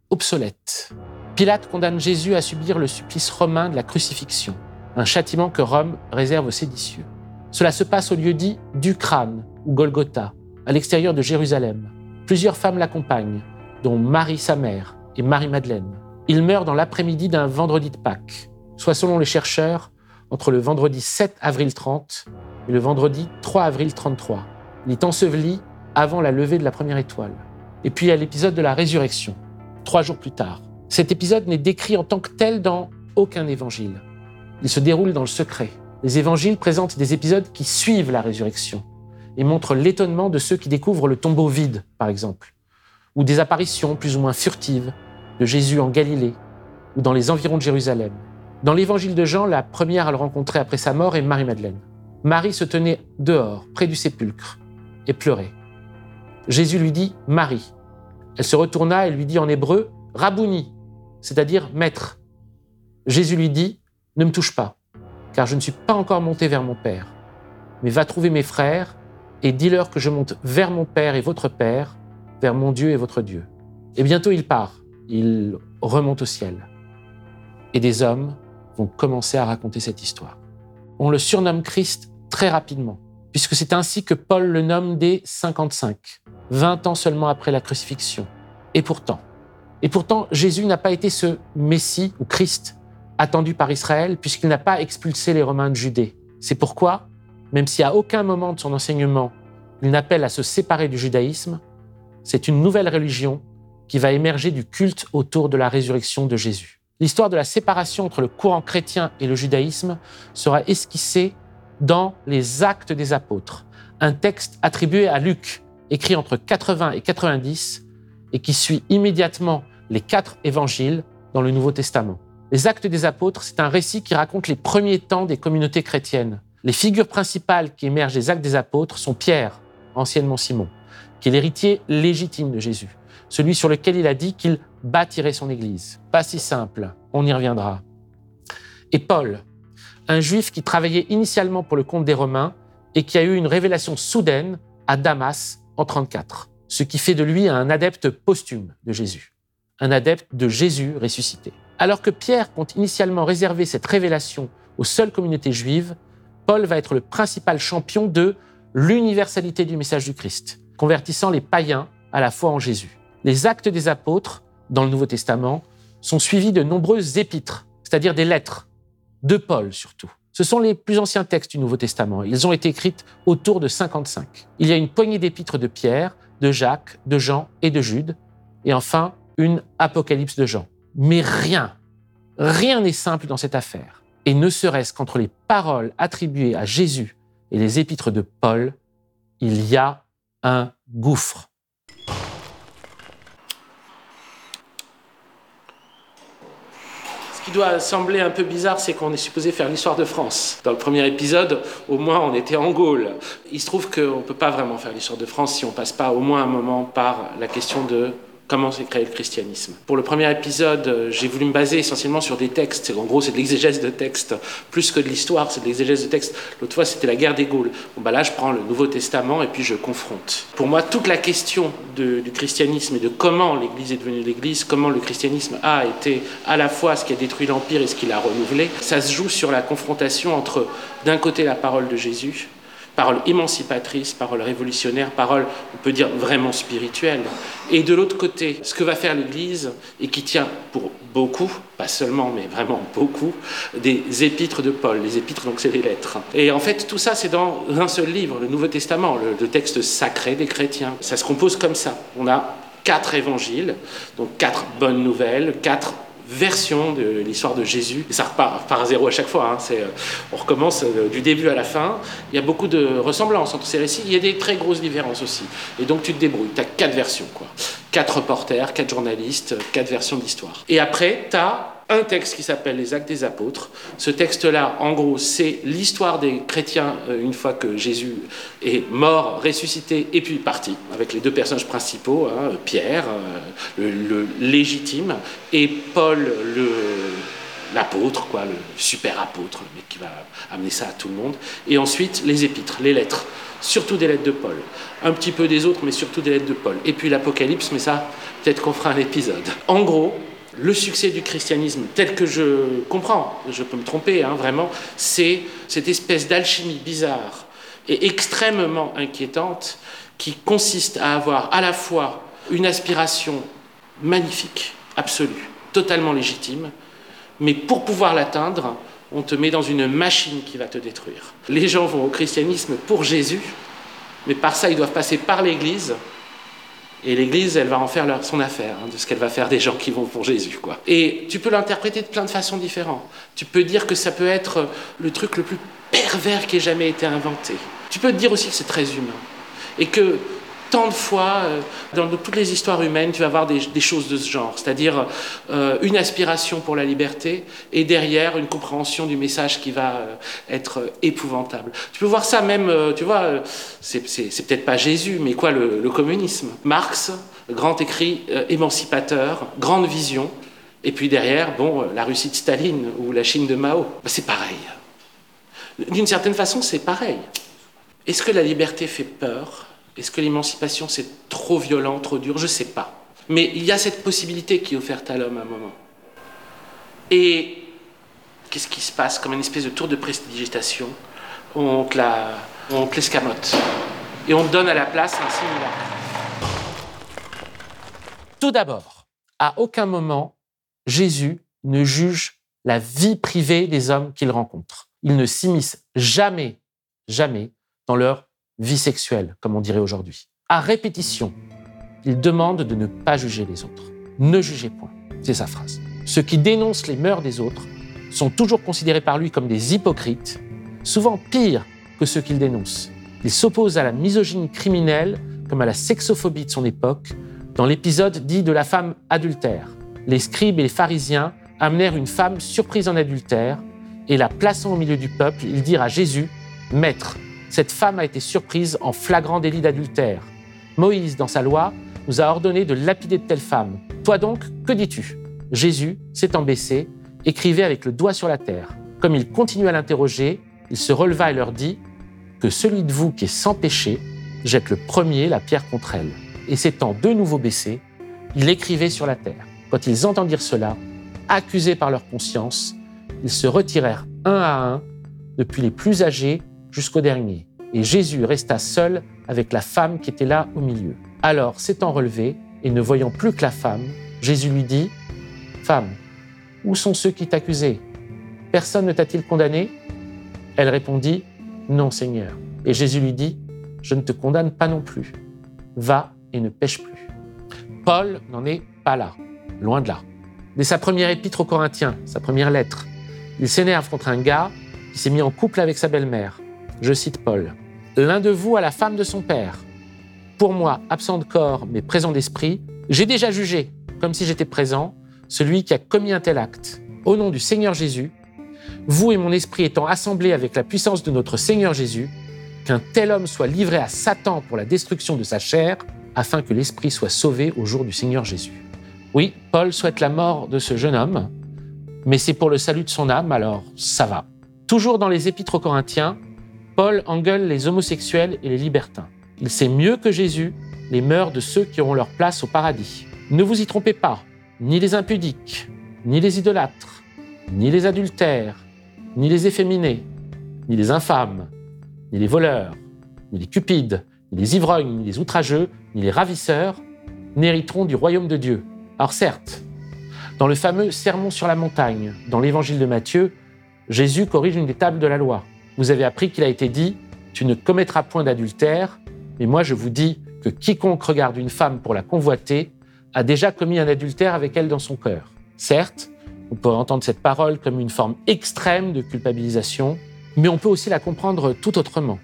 obsolète. Pilate condamne Jésus à subir le supplice romain de la crucifixion, un châtiment que Rome réserve aux séditieux. Cela se passe au lieu dit du crâne, ou Golgotha, à l'extérieur de Jérusalem. Plusieurs femmes l'accompagnent, dont Marie sa mère et Marie-Madeleine. Il meurt dans l'après-midi d'un vendredi de Pâques, soit selon les chercheurs, entre le vendredi 7 avril 30 et le vendredi 3 avril 33. Il est enseveli avant la levée de la première étoile. Et puis il y a l'épisode de la résurrection, trois jours plus tard. Cet épisode n'est décrit en tant que tel dans aucun évangile. Il se déroule dans le secret. Les évangiles présentent des épisodes qui suivent la résurrection et montrent l'étonnement de ceux qui découvrent le tombeau vide, par exemple, ou des apparitions plus ou moins furtives de Jésus en Galilée ou dans les environs de Jérusalem. Dans l'évangile de Jean, la première à le rencontrer après sa mort est Marie-Madeleine. Marie se tenait dehors, près du sépulcre, et pleurait. Jésus lui dit Marie. Elle se retourna et lui dit en hébreu Rabouni, c'est-à-dire maître. Jésus lui dit Ne me touche pas, car je ne suis pas encore monté vers mon Père, mais va trouver mes frères et dis-leur que je monte vers mon Père et votre Père, vers mon Dieu et votre Dieu. Et bientôt il part, il remonte au ciel. Et des hommes vont commencer à raconter cette histoire. On le surnomme Christ très rapidement, puisque c'est ainsi que Paul le nomme dès 55, 20 ans seulement après la crucifixion. Et pourtant, et pourtant, Jésus n'a pas été ce Messie ou Christ attendu par Israël, puisqu'il n'a pas expulsé les Romains de Judée. C'est pourquoi, même si à aucun moment de son enseignement, il n'appelle à se séparer du judaïsme, c'est une nouvelle religion qui va émerger du culte autour de la résurrection de Jésus. L'histoire de la séparation entre le courant chrétien et le judaïsme sera esquissée dans les Actes des Apôtres, un texte attribué à Luc, écrit entre 80 et 90, et qui suit immédiatement les quatre évangiles dans le Nouveau Testament. Les Actes des Apôtres, c'est un récit qui raconte les premiers temps des communautés chrétiennes. Les figures principales qui émergent des Actes des Apôtres sont Pierre, anciennement Simon, qui est l'héritier légitime de Jésus, celui sur lequel il a dit qu'il bâtirait son Église. Pas si simple, on y reviendra. Et Paul, un juif qui travaillait initialement pour le compte des Romains et qui a eu une révélation soudaine à Damas en 34, ce qui fait de lui un adepte posthume de Jésus, un adepte de Jésus ressuscité. Alors que Pierre compte initialement réserver cette révélation aux seules communautés juives, Paul va être le principal champion de l'universalité du message du Christ, convertissant les païens à la foi en Jésus. Les actes des apôtres, dans le Nouveau Testament, sont suivis de nombreuses épîtres, c'est-à-dire des lettres, de Paul surtout. Ce sont les plus anciens textes du Nouveau Testament. Ils ont été écrits autour de 55. Il y a une poignée d'épîtres de Pierre, de Jacques, de Jean et de Jude, et enfin une Apocalypse de Jean. Mais rien, rien n'est simple dans cette affaire. Et ne serait-ce qu'entre les paroles attribuées à Jésus et les épîtres de Paul, il y a un gouffre. Ce qui doit sembler un peu bizarre, c'est qu'on est supposé faire l'histoire de France. Dans le premier épisode, au moins, on était en Gaule. Il se trouve qu'on ne peut pas vraiment faire l'histoire de France si on passe pas au moins un moment par la question de comment s'est créé le christianisme. Pour le premier épisode, euh, j'ai voulu me baser essentiellement sur des textes. En gros, c'est de l'exégèse de textes. Plus que de l'histoire, c'est de l'exégèse de textes. L'autre fois, c'était la guerre des Gaules. Bah là, je prends le Nouveau Testament et puis je confronte. Pour moi, toute la question du christianisme et de comment l'Église est devenue l'Église, comment le christianisme a été à la fois ce qui a détruit l'Empire et ce qui l'a renouvelé, ça se joue sur la confrontation entre, d'un côté, la parole de Jésus, parole émancipatrice, parole révolutionnaire, parole, on peut dire, vraiment spirituelle. Et de l'autre côté, ce que va faire l'Église, et qui tient pour beaucoup, pas seulement, mais vraiment beaucoup, des épîtres de Paul. Les épîtres, donc, c'est les lettres. Et en fait, tout ça, c'est dans un seul livre, le Nouveau Testament, le, le texte sacré des chrétiens. Ça se compose comme ça. On a quatre évangiles, donc quatre bonnes nouvelles, quatre version de l'histoire de Jésus. Et ça repart par zéro à chaque fois. Hein. Euh, on recommence euh, du début à la fin. Il y a beaucoup de ressemblances entre ces récits. Il y a des très grosses différences aussi. Et donc tu te débrouilles. Tu as quatre versions. Quoi. Quatre reporters, quatre journalistes, quatre versions d'histoire. Et après, tu as un texte qui s'appelle les Actes des Apôtres. Ce texte-là, en gros, c'est l'histoire des chrétiens euh, une fois que Jésus est mort, ressuscité et puis parti, avec les deux personnages principaux, hein, Pierre, euh, le, légitime, et Paul, le l'apôtre, quoi, le super apôtre, le mec qui va amener ça à tout le monde. Et ensuite, les épîtres, les lettres, surtout des lettres de Paul. Un petit peu des autres, mais surtout des lettres de Paul. Et puis l'Apocalypse, mais ça, peut-être qu'on fera un épisode. En gros, le succès du christianisme, tel que je comprends, je peux me tromper, hein, vraiment, c'est cette espèce d'alchimie bizarre et extrêmement inquiétante qui consiste à avoir à la fois une aspiration magnifique, absolue, totalement légitime, mais pour pouvoir l'atteindre, on te met dans une machine qui va te détruire. Les gens vont au christianisme pour Jésus, mais par ça, ils doivent passer par l'Église et l'Église, elle va en faire son affaire, hein, de ce qu'elle va faire des gens qui vont pour Jésus. Quoi. Et tu peux l'interpréter de plein de façons différentes. Tu peux dire que ça peut être le truc le plus pervers qui ait jamais été inventé. Tu peux te dire aussi que c'est très humain. Et que tant de fois, euh, dans toutes les histoires humaines, tu vas avoir des, choses de ce genre, c'est-à-dire euh, une aspiration pour la liberté et derrière une compréhension du message qui va euh, être épouvantable. Tu peux voir ça même, tu vois, c'est peut-être pas Jésus, mais quoi, le, communisme? Marx, grand écrit émancipateur, grande vision, et puis derrière, bon, la Russie de Staline ou la Chine de Mao, ben, c'est pareil. D'une certaine façon, c'est pareil. Est-ce que la liberté fait peur? Est-ce que l'émancipation c'est trop violent, trop dur? Je ne sais pas. Mais il y a cette possibilité qui est offerte à l'homme à un moment. Et qu'est-ce qui se passe Comme une espèce de tour de prestidigitation, on te la, on te l'escamote. Et on te donne à la place un simulacre. Tout d'abord, à aucun moment, Jésus ne juge la vie privée des hommes qu'il rencontre. Il ne s'immisce jamais, jamais dans leur vie sexuelle, comme on dirait aujourd'hui. À répétition, il demande de ne pas juger les autres. Ne jugez point, c'est sa phrase. Ceux qui dénoncent les mœurs des autres sont toujours considérés par lui comme des hypocrites, souvent pires que ceux qu'il dénonce. Il s'oppose à la misogynie criminelle comme à la sexophobie de son époque dans l'épisode dit de la femme adultère. Les scribes et les pharisiens amenèrent une femme surprise en adultère et la plaçant au milieu du peuple, ils dirent à Jésus, Maître, cette femme a été surprise en flagrant délit d'adultère. Moïse, dans sa loi, nous a ordonné de lapider de telle femme. Toi donc, que dis-tu? Jésus, s'étant baissé, écrivait avec le doigt sur la terre. Comme il continua à l'interroger, il se releva et leur dit Que celui de vous qui est sans péché jette le premier la pierre contre elle. Et s'étant de nouveau baissé, il écrivait sur la terre. Quand ils entendirent cela, accusés par leur conscience, ils se retirèrent un à un, depuis les plus âgés jusqu'au dernier. Et Jésus resta seul avec la femme qui était là au milieu. Alors, s'étant relevé et ne voyant plus que la femme, Jésus lui dit Femme, où sont ceux qui t'accusaient? Personne ne t'a-t-il condamné? Elle répondit Non, Seigneur. Et Jésus lui dit Je ne te condamne pas non plus. Va et ne pêche plus. Paul n'en est pas là, loin de là. Dès sa première épître aux Corinthiens, sa première lettre, il s'énerve contre un gars qui s'est mis en couple avec sa belle-mère. Je cite Paul. L'un de vous a la femme de son père. Pour moi, absent de corps, mais présent d'esprit, j'ai déjà jugé, comme si j'étais présent, celui qui a commis un tel acte. Au nom du Seigneur Jésus, vous et mon esprit étant assemblés avec la puissance de notre Seigneur Jésus, qu'un tel homme soit livré à Satan pour la destruction de sa chair, afin que l'esprit soit sauvé au jour du Seigneur Jésus. Oui, Paul souhaite la mort de ce jeune homme, mais c'est pour le salut de son âme, alors ça va. Toujours dans les épîtres aux Corinthiens, Paul engueule les homosexuels et les libertins. Il sait mieux que Jésus les mœurs de ceux qui auront leur place au paradis. Ne vous y trompez pas, ni les impudiques, ni les idolâtres, ni les adultères, ni les efféminés, ni les infâmes, ni les voleurs, ni les cupides, ni les ivrognes, ni les outrageux, ni les ravisseurs n'hériteront du royaume de Dieu. Alors certes, dans le fameux Sermon sur la montagne, dans l'évangile de Matthieu, Jésus corrige une des tables de la loi. Vous avez appris qu'il a été dit, tu ne commettras point d'adultère, mais moi je vous dis que quiconque regarde une femme pour la convoiter a déjà commis un adultère avec elle dans son cœur. Certes, on peut entendre cette parole comme une forme extrême de culpabilisation, mais on peut aussi la comprendre tout autrement.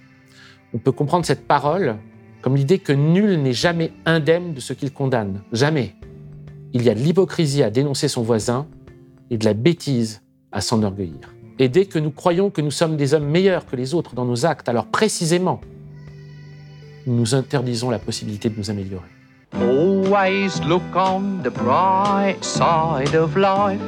On peut comprendre cette parole comme l'idée que nul n'est jamais indemne de ce qu'il condamne. Jamais. Il y a de l'hypocrisie à dénoncer son voisin et de la bêtise à s'enorgueillir. Et dès que nous croyons que nous sommes des hommes meilleurs que les autres dans nos actes, alors précisément, nous nous interdisons la possibilité de nous améliorer. Always look on the bright side of life.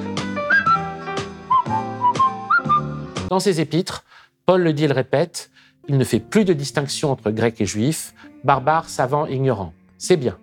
Dans ses épîtres, Paul le dit et le répète, il ne fait plus de distinction entre grecs et juifs, barbares, savants et ignorants. C'est bien.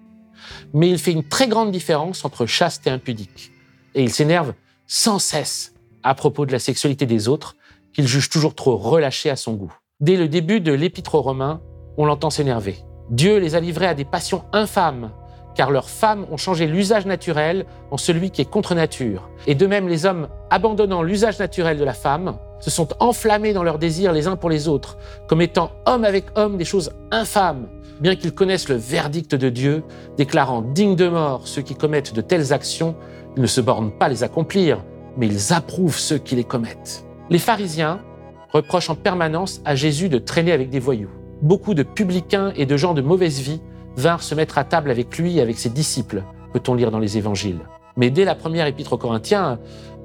Mais il fait une très grande différence entre chaste et impudique. Et il s'énerve sans cesse à propos de la sexualité des autres, qu'il juge toujours trop relâchée à son goût. Dès le début de l'Épître aux Romains, on l'entend s'énerver. Dieu les a livrés à des passions infâmes, car leurs femmes ont changé l'usage naturel en celui qui est contre nature. Et de même, les hommes, abandonnant l'usage naturel de la femme, se sont enflammés dans leurs désirs les uns pour les autres, comme étant homme avec homme des choses infâmes, bien qu'ils connaissent le verdict de Dieu, déclarant dignes de mort ceux qui commettent de telles actions, ils ne se bornent pas à les accomplir, mais ils approuvent ceux qui les commettent. Les pharisiens reprochent en permanence à Jésus de traîner avec des voyous. Beaucoup de publicains et de gens de mauvaise vie vinrent se mettre à table avec lui et avec ses disciples, peut-on lire dans les évangiles. Mais dès la première épître aux Corinthiens,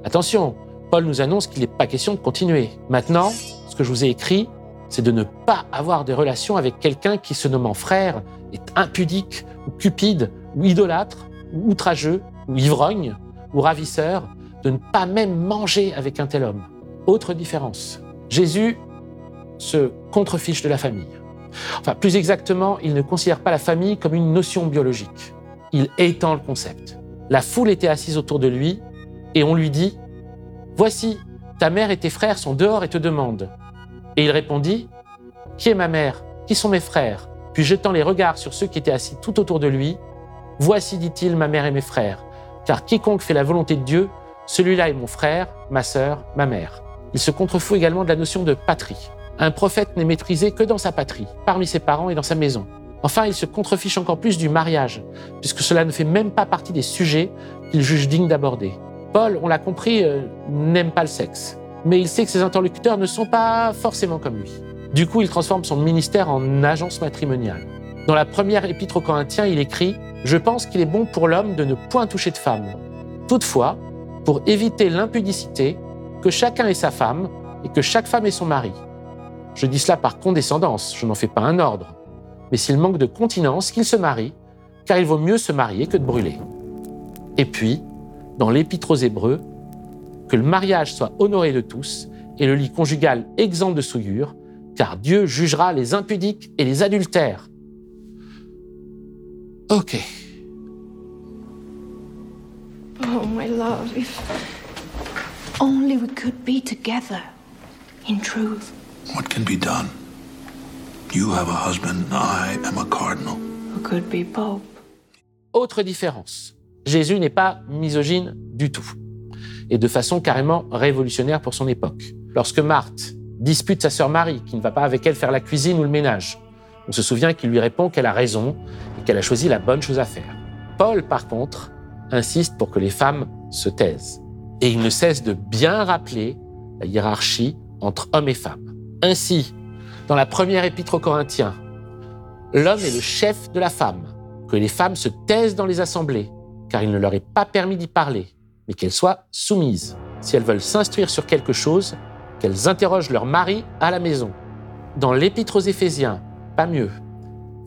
attention, Paul nous annonce qu'il n'est pas question de continuer. Maintenant, ce que je vous ai écrit, c'est de ne pas avoir des relations avec quelqu'un qui, se nommant frère, est impudique, ou cupide, ou idolâtre, ou outrageux, ou ivrogne, ou ravisseur, de ne pas même manger avec un tel homme. Autre différence. Jésus se contrefiche de la famille. Enfin, plus exactement, il ne considère pas la famille comme une notion biologique. Il étend le concept. La foule était assise autour de lui et on lui dit Voici, ta mère et tes frères sont dehors et te demandent. Et il répondit Qui est ma mère? Qui sont mes frères? Puis jetant les regards sur ceux qui étaient assis tout autour de lui, Voici, dit-il, ma mère et mes frères. Car quiconque fait la volonté de Dieu, celui-là est mon frère, ma sœur, ma mère. Il se contrefout également de la notion de patrie. Un prophète n'est maîtrisé que dans sa patrie, parmi ses parents et dans sa maison. Enfin, il se contrefiche encore plus du mariage, puisque cela ne fait même pas partie des sujets qu'il juge dignes d'aborder. Paul, on l'a compris, euh, n'aime pas le sexe, mais il sait que ses interlocuteurs ne sont pas forcément comme lui. Du coup, il transforme son ministère en agence matrimoniale. Dans la première épître aux Corinthiens, il écrit Je pense qu'il est bon pour l'homme de ne point toucher de femme. Toutefois, pour éviter l'impudicité, que chacun ait sa femme et que chaque femme ait son mari. Je dis cela par condescendance, je n'en fais pas un ordre. Mais s'il manque de continence, qu'il se marie, car il vaut mieux se marier que de brûler. Et puis, dans l'Épître aux Hébreux, que le mariage soit honoré de tous et le lit conjugal exempt de souillure, car Dieu jugera les impudiques et les adultères. Ok. Oh, my love, if only we could be together in truth. What can be done? You have a husband, I am a cardinal. Who could be Pope? Autre différence. Jésus n'est pas misogyne du tout, et de façon carrément révolutionnaire pour son époque. Lorsque Marthe dispute sa sœur Marie, qui ne va pas avec elle faire la cuisine ou le ménage, on se souvient qu'il lui répond qu'elle a raison et qu'elle a choisi la bonne chose à faire. Paul, par contre, insiste pour que les femmes se taisent. Et il ne cesse de bien rappeler la hiérarchie entre hommes et femmes. Ainsi, dans la première épître aux Corinthiens, l'homme est le chef de la femme, que les femmes se taisent dans les assemblées, car il ne leur est pas permis d'y parler, mais qu'elles soient soumises. Si elles veulent s'instruire sur quelque chose, qu'elles interrogent leur mari à la maison. Dans l'épître aux Éphésiens, pas mieux.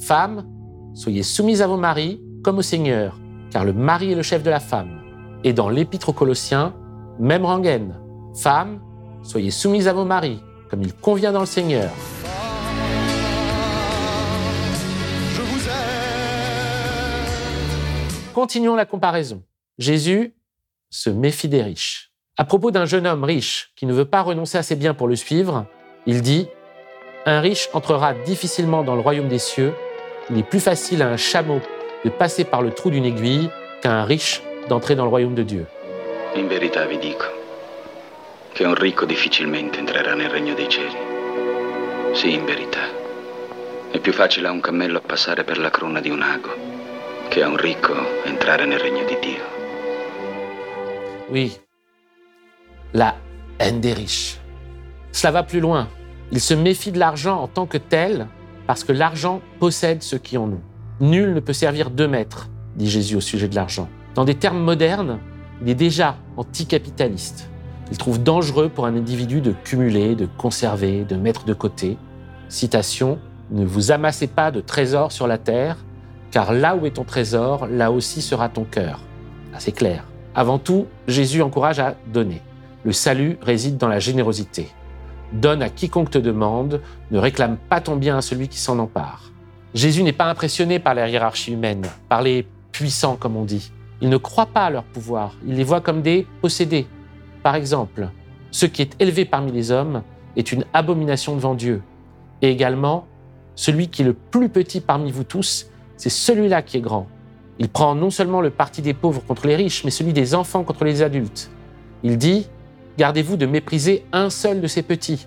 Femmes, soyez soumises à vos maris comme au Seigneur, car le mari est le chef de la femme. Et dans l'épître aux Colossiens, même rengaine. Femmes, soyez soumises à vos maris, comme il convient dans le Seigneur. Continuons la comparaison. Jésus se méfie des riches. À propos d'un jeune homme riche qui ne veut pas renoncer à ses biens pour le suivre, il dit Un riche entrera difficilement dans le royaume des cieux. Il est plus facile à un chameau de passer par le trou d'une aiguille qu'à un riche d'entrer dans le royaume de Dieu. In verità vi dico che un ricco difficilmente entrerà nel regno dei cieli. Sì, in verità. È più facile a un cammello passare per la cruna di un ago che a un ricco entrare nel regno di Dio. Oui, la haine des riches. Cela va plus loin. Il se méfie de l'argent en tant que tel parce que l'argent possède ceux qui en ont. Nul ne peut servir deux maîtres, dit Jésus au sujet de l'argent. Dans des termes modernes, il est déjà anticapitaliste. Il trouve dangereux pour un individu de cumuler, de conserver, de mettre de côté. Citation Ne vous amassez pas de trésors sur la terre, car là où est ton trésor, là aussi sera ton cœur. Assez clair. Avant tout, Jésus encourage à donner. Le salut réside dans la générosité. Donne à quiconque te demande, ne réclame pas ton bien à celui qui s'en empare. Jésus n'est pas impressionné par la hiérarchie humaine, par les puissants comme on dit. Il ne croit pas à leur pouvoir, il les voit comme des possédés. Par exemple, ce qui est élevé parmi les hommes est une abomination devant Dieu. Et également, celui qui est le plus petit parmi vous tous, c'est celui-là qui est grand. Il prend non seulement le parti des pauvres contre les riches, mais celui des enfants contre les adultes. Il dit, Gardez-vous de mépriser un seul de ces petits.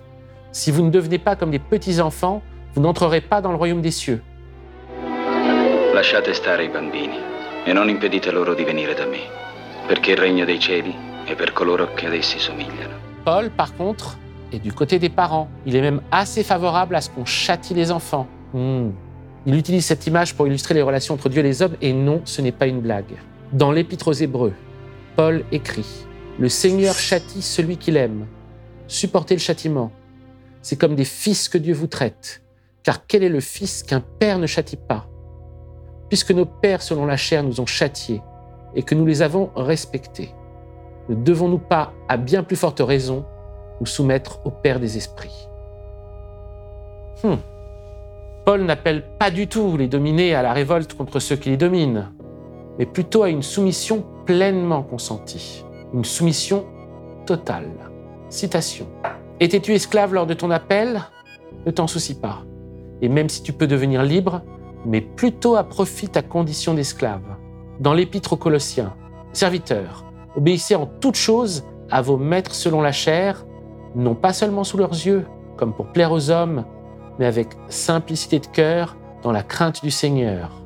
Si vous ne devenez pas comme des petits enfants, vous n'entrerez pas dans le royaume des cieux. Stare bambini non coloro. Paul, par contre, est du côté des parents. Il est même assez favorable à ce qu'on châtie les enfants. Hmm. Il utilise cette image pour illustrer les relations entre Dieu et les hommes, et non, ce n'est pas une blague. Dans l'Épître aux Hébreux, Paul écrit Le Seigneur châtie celui qu'il aime. Supportez le châtiment. C'est comme des fils que Dieu vous traite. Car quel est le fils qu'un père ne châtie pas? Puisque nos pères selon la chair nous ont châtiés et que nous les avons respectés, ne devons-nous pas, à bien plus forte raison, nous soumettre au Père des esprits? Hmm. Paul n'appelle pas du tout les dominés à la révolte contre ceux qui les dominent, mais plutôt à une soumission pleinement consentie, une soumission totale. Citation. Étais-tu esclave lors de ton appel? Ne t'en soucie pas. Et même si tu peux devenir libre, mais plutôt à profit ta condition d'esclave. Dans l'Épître aux Colossiens, serviteurs, obéissez en toutes choses à vos maîtres selon la chair, non pas seulement sous leurs yeux, comme pour plaire aux hommes, mais avec simplicité de cœur, dans la crainte du Seigneur.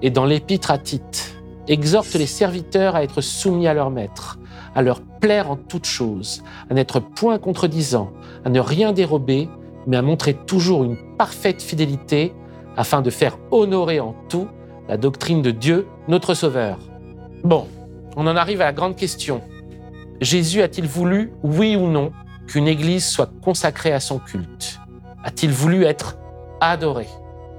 Et dans l'Épître à Tite, exhorte les serviteurs à être soumis à leur maître, à leur plaire en toutes choses, à n'être point contredisant, à ne rien dérober, mais à montrer toujours une parfaite fidélité, afin de faire honorer en tout la doctrine de Dieu, notre Sauveur. Bon, on en arrive à la grande question. Jésus a-t-il voulu, oui ou non, qu'une Église soit consacrée à son culte? A-t-il voulu être adoré?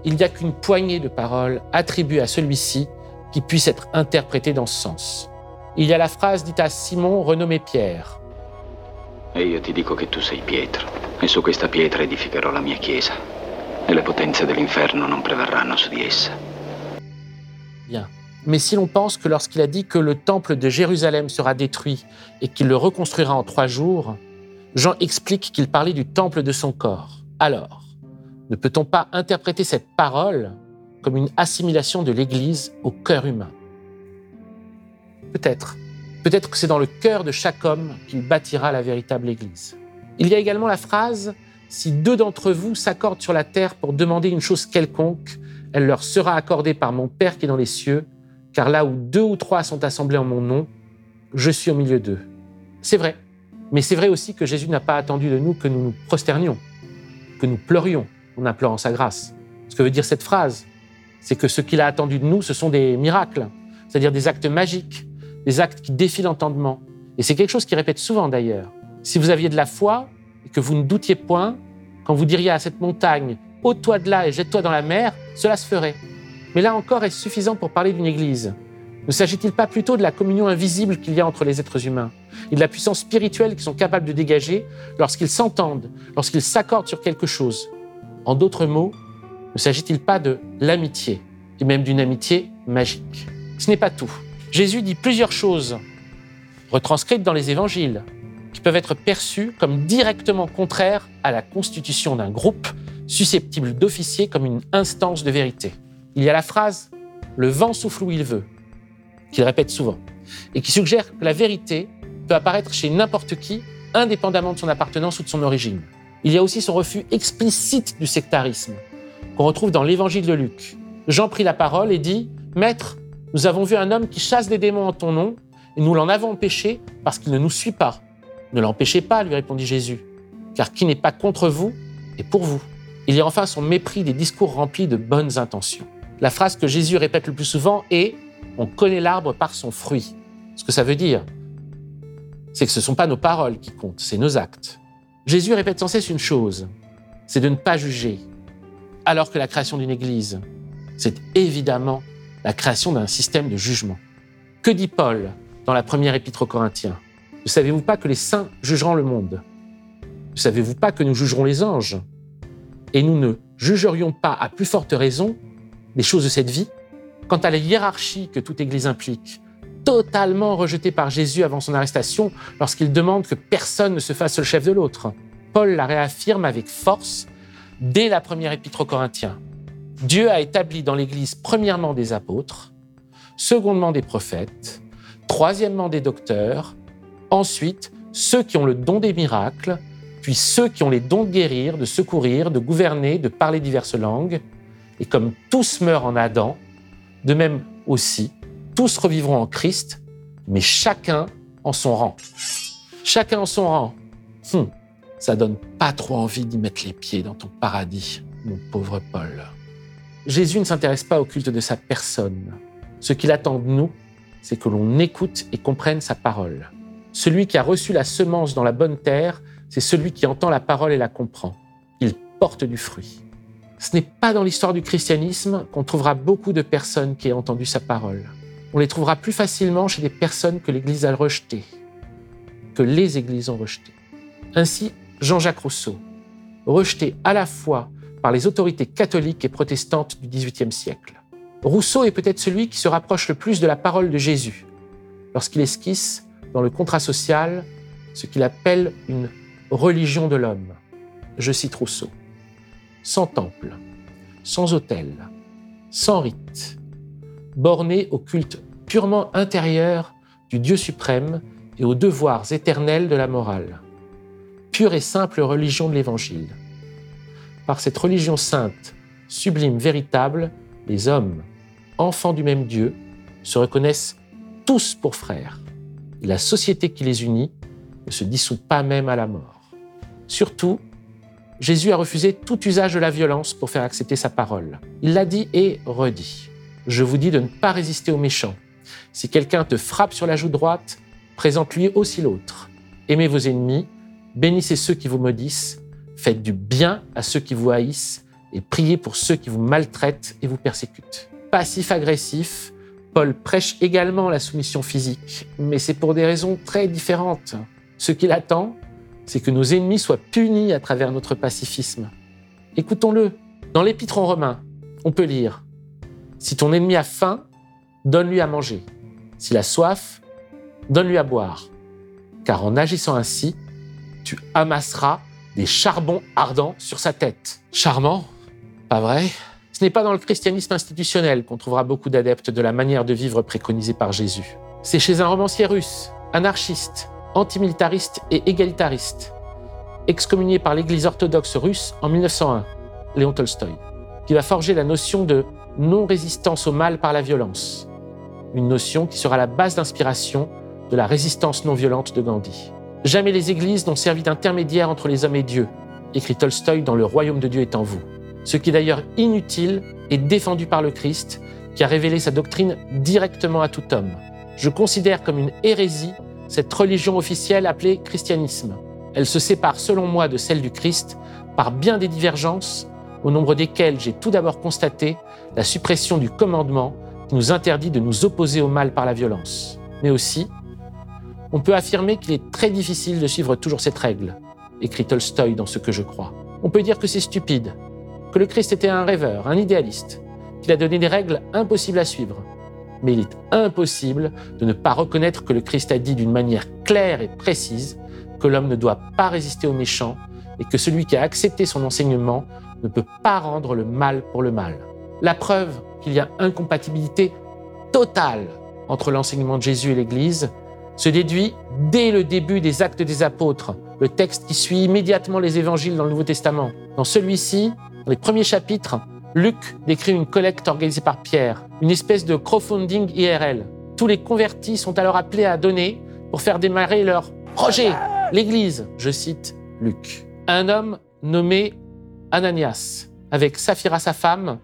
Il n'y a qu'une poignée de paroles attribuées à celui-ci qui puisse être interprétée dans ce sens. Il y a la phrase dite à Simon, renommé Pierre. E io ti dico che tu sei Pietro, e su questa pietra edificherò la mia chiesa, Bien. Mais si l'on pense que lorsqu'il a dit que le temple de Jérusalem sera détruit et qu'il le reconstruira en trois jours, Jean explique qu'il parlait du temple de son corps. Alors, ne peut-on pas interpréter cette parole comme une assimilation de l'Église au cœur humain? Peut-être. Peut-être que c'est dans le cœur de chaque homme qu'il bâtira la véritable Église. Il y a également la phrase Si deux d'entre vous s'accordent sur la terre pour demander une chose quelconque, elle leur sera accordée par mon Père qui est dans les cieux, car là où deux ou trois sont assemblés en mon nom, je suis au milieu d'eux. C'est vrai, mais c'est vrai aussi que Jésus n'a pas attendu de nous que nous nous prosternions, que nous pleurions en implorant sa grâce. Ce que veut dire cette phrase, c'est que ce qu'il a attendu de nous, ce sont des miracles, c'est-à-dire des actes magiques, des actes qui défient l'entendement. Et c'est quelque chose qu'il répète souvent d'ailleurs. Si vous aviez de la foi et que vous ne doutiez point, quand vous diriez à cette montagne, ôte-toi de là et jette-toi dans la mer, cela se ferait. Mais là encore, est-ce suffisant pour parler d'une Église? Ne s'agit-il pas plutôt de la communion invisible qu'il y a entre les êtres humains? Et de la puissance spirituelle qu'ils sont capables de dégager lorsqu'ils s'entendent, lorsqu'ils s'accordent sur quelque chose? En d'autres mots, ne s'agit-il pas de l'amitié, et même d'une amitié magique? Ce n'est pas tout. Jésus dit plusieurs choses, retranscrites dans les évangiles, qui peuvent être perçues comme directement contraires à la constitution d'un groupe susceptible d'officier comme une instance de vérité. Il y a la phrase Le vent souffle où il veut, qu'il répète souvent, et qui suggère que la vérité peut apparaître chez n'importe qui, indépendamment de son appartenance ou de son origine. Il y a aussi son refus explicite du sectarisme, qu'on retrouve dans l'évangile de Luc. Jean prit la parole et dit Maître, nous avons vu un homme qui chasse des démons en ton nom, et nous l'en avons empêché parce qu'il ne nous suit pas. Ne l'empêchez pas, lui répondit Jésus, car qui n'est pas contre vous est pour vous. Il y a enfin son mépris des discours remplis de bonnes intentions. La phrase que Jésus répète le plus souvent est On connaît l'arbre par son fruit. Ce que ça veut dire, c'est que ce ne sont pas nos paroles qui comptent, c'est nos actes. Jésus répète sans cesse une chose, c'est de ne pas juger, alors que la création d'une Église, c'est évidemment la création d'un système de jugement. Que dit Paul dans la première épître aux Corinthiens? Ne savez-vous pas que les saints jugeront le monde? Ne savez-vous pas que nous jugerons les anges? Et nous ne jugerions pas à plus forte raison les choses de cette vie? Quant à la hiérarchie que toute Église implique, totalement rejetée par Jésus avant son arrestation lorsqu'il demande que personne ne se fasse le chef de l'autre, Paul la réaffirme avec force dès la première épître aux Corinthiens. Dieu a établi dans l'Église premièrement des apôtres, secondement des prophètes, troisièmement des docteurs, ensuite ceux qui ont le don des miracles, puis ceux qui ont les dons de guérir, de secourir, de gouverner, de parler diverses langues. Et comme tous meurent en Adam, de même aussi, tous revivront en Christ, mais chacun en son rang. Chacun en son rang. Hum, ça donne pas trop envie d'y mettre les pieds dans ton paradis, mon pauvre Paul. Jésus ne s'intéresse pas au culte de sa personne. Ce qu'il attend de nous, c'est que l'on écoute et comprenne sa parole. Celui qui a reçu la semence dans la bonne terre, c'est celui qui entend la parole et la comprend. Il porte du fruit. Ce n'est pas dans l'histoire du christianisme qu'on trouvera beaucoup de personnes qui aient entendu sa parole. On les trouvera plus facilement chez des personnes que l'Église a rejetées, que les Églises ont rejetées. Ainsi, Jean-Jacques Rousseau, rejeté à la fois par les autorités catholiques et protestantes du XVIIIe siècle. Rousseau est peut-être celui qui se rapproche le plus de la parole de Jésus lorsqu'il esquisse dans le contrat social ce qu'il appelle une religion de l'homme. Je cite Rousseau. Sans temple, sans autel, sans rite, borné au culte purement intérieur du Dieu suprême et aux devoirs éternels de la morale. Pure et simple religion de l'Évangile. Par cette religion sainte, sublime, véritable, les hommes, enfants du même Dieu, se reconnaissent tous pour frères. La société qui les unit ne se dissout pas même à la mort. Surtout, Jésus a refusé tout usage de la violence pour faire accepter sa parole. Il l'a dit et redit. Je vous dis de ne pas résister aux méchants. Si quelqu'un te frappe sur la joue droite, présente-lui aussi l'autre. Aimez vos ennemis, bénissez ceux qui vous maudissent, faites du bien à ceux qui vous haïssent et priez pour ceux qui vous maltraitent et vous persécutent. Passif-agressif, Paul prêche également la soumission physique, mais c'est pour des raisons très différentes. Ce qu'il attend, c'est que nos ennemis soient punis à travers notre pacifisme. Écoutons-le. Dans l'Épître en Romains, on peut lire Si ton ennemi a faim, donne-lui à manger. S'il a soif, donne-lui à boire. Car en agissant ainsi, tu amasseras des charbons ardents sur sa tête. Charmant Pas vrai? Ce n'est pas dans le christianisme institutionnel qu'on trouvera beaucoup d'adeptes de la manière de vivre préconisée par Jésus. C'est chez un romancier russe, anarchiste, antimilitariste et égalitariste, excommunié par l'Église orthodoxe russe en 1901, Léon Tolstoï, qui va forger la notion de non-résistance au mal par la violence, une notion qui sera la base d'inspiration de la résistance non violente de Gandhi. Jamais les églises n'ont servi d'intermédiaire entre les hommes et Dieu, écrit Tolstoï dans Le royaume de Dieu est en vous. Ce qui est d'ailleurs inutile et défendu par le Christ, qui a révélé sa doctrine directement à tout homme. Je considère comme une hérésie cette religion officielle appelée christianisme. Elle se sépare selon moi de celle du Christ par bien des divergences, au nombre desquelles j'ai tout d'abord constaté la suppression du commandement qui nous interdit de nous opposer au mal par la violence. Mais aussi, on peut affirmer qu'il est très difficile de suivre toujours cette règle, écrit Tolstoï dans Ce que je crois. On peut dire que c'est stupide, que le Christ était un rêveur, un idéaliste, qu'il a donné des règles impossibles à suivre, mais il est impossible de ne pas reconnaître que le Christ a dit d'une manière claire et précise que l'homme ne doit pas résister aux méchants et que celui qui a accepté son enseignement ne peut pas rendre le mal pour le mal. La preuve qu'il y a incompatibilité totale entre l'enseignement de Jésus et l'Église se déduit dès le début des actes des apôtres, le texte qui suit immédiatement les évangiles dans le Nouveau Testament. Dans celui-ci, dans les premiers chapitres, Luc décrit une collecte organisée par Pierre, une espèce de crowdfunding IRL. Tous les convertis sont alors appelés à donner pour faire démarrer leur projet, l'Église, je cite Luc. Un homme nommé Ananias, avec Saphira sa femme,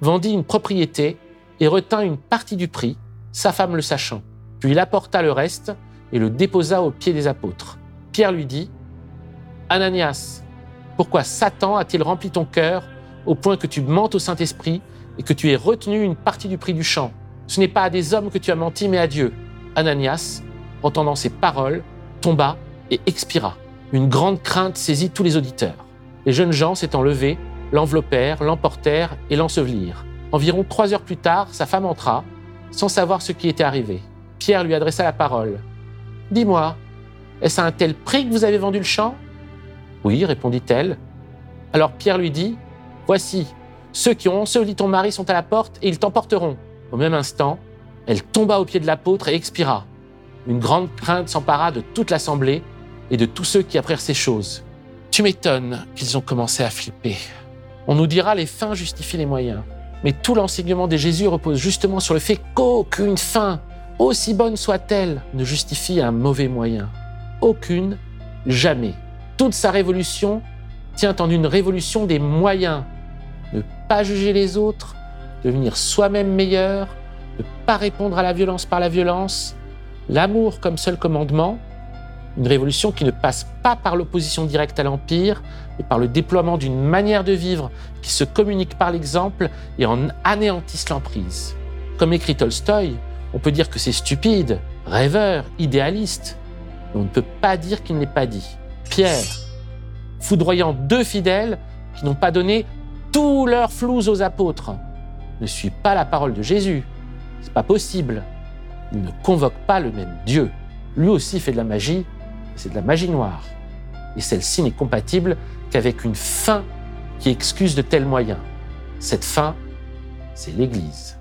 vendit une propriété et retint une partie du prix, sa femme le sachant. Puis il apporta le reste et le déposa aux pieds des apôtres. Pierre lui dit, Ananias, pourquoi Satan a-t-il rempli ton cœur au point que tu mentes au Saint-Esprit et que tu aies retenu une partie du prix du champ? Ce n'est pas à des hommes que tu as menti, mais à Dieu. Ananias, entendant ces paroles, tomba et expira. Une grande crainte saisit tous les auditeurs. Les jeunes gens s'étant levés, l'enveloppèrent, l'emportèrent et l'ensevelirent. Environ trois heures plus tard, sa femme entra, sans savoir ce qui était arrivé. Pierre lui adressa la parole. Dis-moi, est-ce à un tel prix que vous avez vendu le champ? Oui, répondit-elle. Alors Pierre lui dit Voici, ceux qui ont enseveli ton mari sont à la porte et ils t'emporteront. Au même instant, elle tomba aux pieds de l'apôtre et expira. Une grande crainte s'empara de toute l'assemblée et de tous ceux qui apprirent ces choses. Tu m'étonnes qu'ils ont commencé à flipper. On nous dira les fins justifient les moyens. Mais tout l'enseignement de Jésus repose justement sur le fait qu'aucune fin, aussi bonne soit-elle, ne justifie un mauvais moyen. Aucune, jamais. Toute sa révolution tient en une révolution des moyens ne pas juger les autres, devenir soi-même meilleur, ne pas répondre à la violence par la violence, l'amour comme seul commandement, une révolution qui ne passe pas par l'opposition directe à l'Empire, mais par le déploiement d'une manière de vivre qui se communique par l'exemple et en anéantisse l'emprise. Comme écrit Tolstoï, on peut dire que c'est stupide, rêveur, idéaliste, mais on ne peut pas dire qu'il n'est pas dit. Pierre, foudroyant deux fidèles qui n'ont pas donné tous leurs flous aux apôtres, ne suit pas la parole de Jésus. C'est pas possible. Il ne convoque pas le même Dieu. Lui aussi fait de la magie, c'est de la magie noire. Et celle-ci n'est compatible qu'avec une fin qui excuse de tels moyens. Cette fin, c'est l'Église.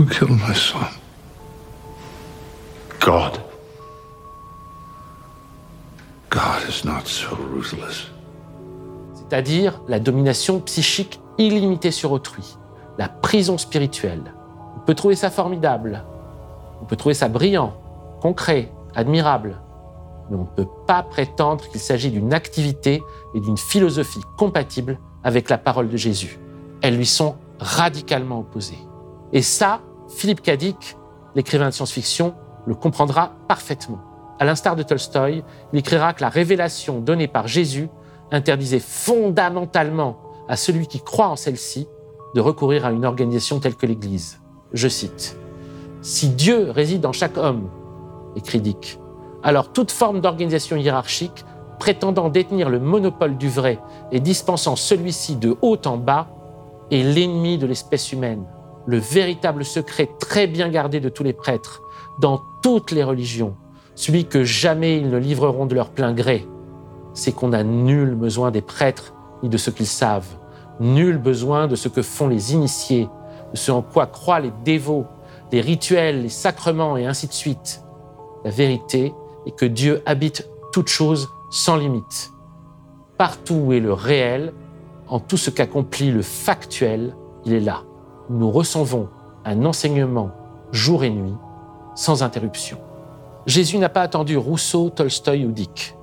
Who killed my son? God. God is not so ruthless. C'est-à-dire la domination psychique illimitée sur autrui, la prison spirituelle. On peut trouver ça formidable, on peut trouver ça brillant, concret, admirable, mais on ne peut pas prétendre qu'il s'agit d'une activité et d'une philosophie compatible avec la parole de Jésus. Elles lui sont radicalement opposées. Et ça, Philippe Cadic, l'écrivain de science-fiction, le comprendra parfaitement. À l'instar de Tolstoï, il écrira que la révélation donnée par Jésus interdisait fondamentalement à celui qui croit en celle-ci de recourir à une organisation telle que l'Église. Je cite Si Dieu réside en chaque homme, écrit Dick, alors toute forme d'organisation hiérarchique prétendant détenir le monopole du vrai et dispensant celui-ci de haut en bas est l'ennemi de l'espèce humaine. Le véritable secret très bien gardé de tous les prêtres, dans toutes les religions, celui que jamais ils ne livreront de leur plein gré, c'est qu'on n'a nul besoin des prêtres ni de ce qu'ils savent, nul besoin de ce que font les initiés, de ce en quoi croient les dévots, les rituels, les sacrements et ainsi de suite. La vérité est que Dieu habite toutes choses sans limite. Partout où est le réel, en tout ce qu'accomplit le factuel, il est là. Nous recevons un enseignement jour et nuit, sans interruption. Jésus n'a pas attendu Rousseau, Tolstoï ou Dick,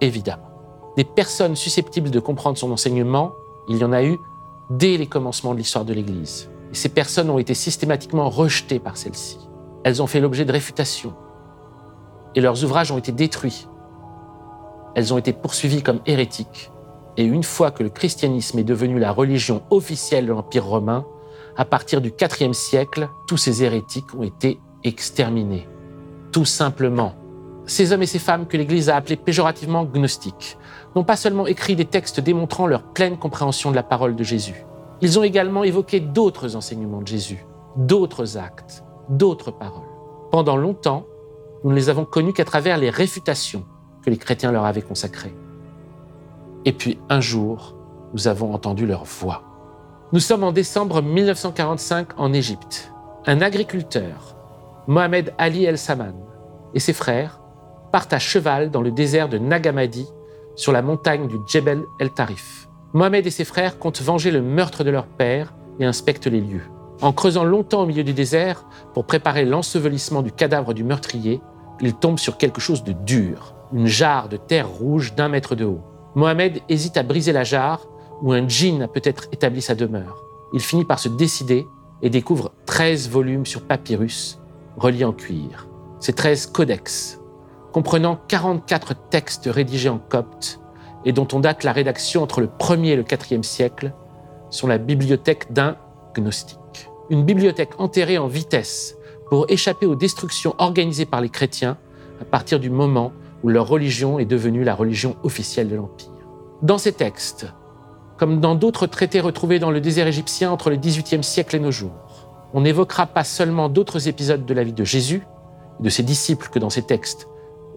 évidemment. Des personnes susceptibles de comprendre son enseignement, il y en a eu dès les commencements de l'histoire de l'Église. Ces personnes ont été systématiquement rejetées par celle-ci. Elles ont fait l'objet de réfutations. Et leurs ouvrages ont été détruits. Elles ont été poursuivies comme hérétiques. Et une fois que le christianisme est devenu la religion officielle de l'Empire romain, à partir du IVe siècle, tous ces hérétiques ont été exterminés. Tout simplement. Ces hommes et ces femmes que l'Église a appelés péjorativement gnostiques n'ont pas seulement écrit des textes démontrant leur pleine compréhension de la parole de Jésus, ils ont également évoqué d'autres enseignements de Jésus, d'autres actes, d'autres paroles. Pendant longtemps, nous ne les avons connus qu'à travers les réfutations que les chrétiens leur avaient consacrées. Et puis un jour, nous avons entendu leur voix. Nous sommes en décembre 1945 en Égypte. Un agriculteur, Mohamed Ali El-Saman, et ses frères partent à cheval dans le désert de Nagamadi, sur la montagne du Djebel El-Tarif. Mohamed et ses frères comptent venger le meurtre de leur père et inspectent les lieux. En creusant longtemps au milieu du désert pour préparer l'ensevelissement du cadavre du meurtrier, ils tombent sur quelque chose de dur, une jarre de terre rouge d'un mètre de haut. Mohamed hésite à briser la jarre où un djinn a peut-être établi sa demeure. Il finit par se décider et découvre 13 volumes sur papyrus reliés en cuir. Ces 13 codex, comprenant 44 textes rédigés en copte et dont on date la rédaction entre le 1er et le 4e siècle, sont la bibliothèque d'un gnostique. Une bibliothèque enterrée en vitesse pour échapper aux destructions organisées par les chrétiens à partir du moment où leur religion est devenue la religion officielle de l'Empire. Dans ces textes, comme dans d'autres traités retrouvés dans le désert égyptien entre le XVIIIe siècle et nos jours, on n'évoquera pas seulement d'autres épisodes de la vie de Jésus et de ses disciples que dans ces textes,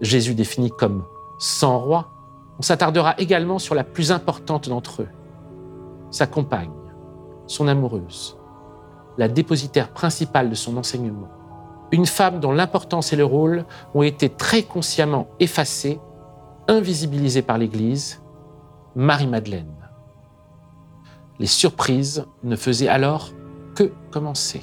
Jésus définit comme sans roi, on s'attardera également sur la plus importante d'entre eux, sa compagne, son amoureuse, la dépositaire principale de son enseignement, une femme dont l'importance et le rôle ont été très consciemment effacés, invisibilisés par l'Église, Marie-Madeleine. Les surprises ne faisaient alors que commencer.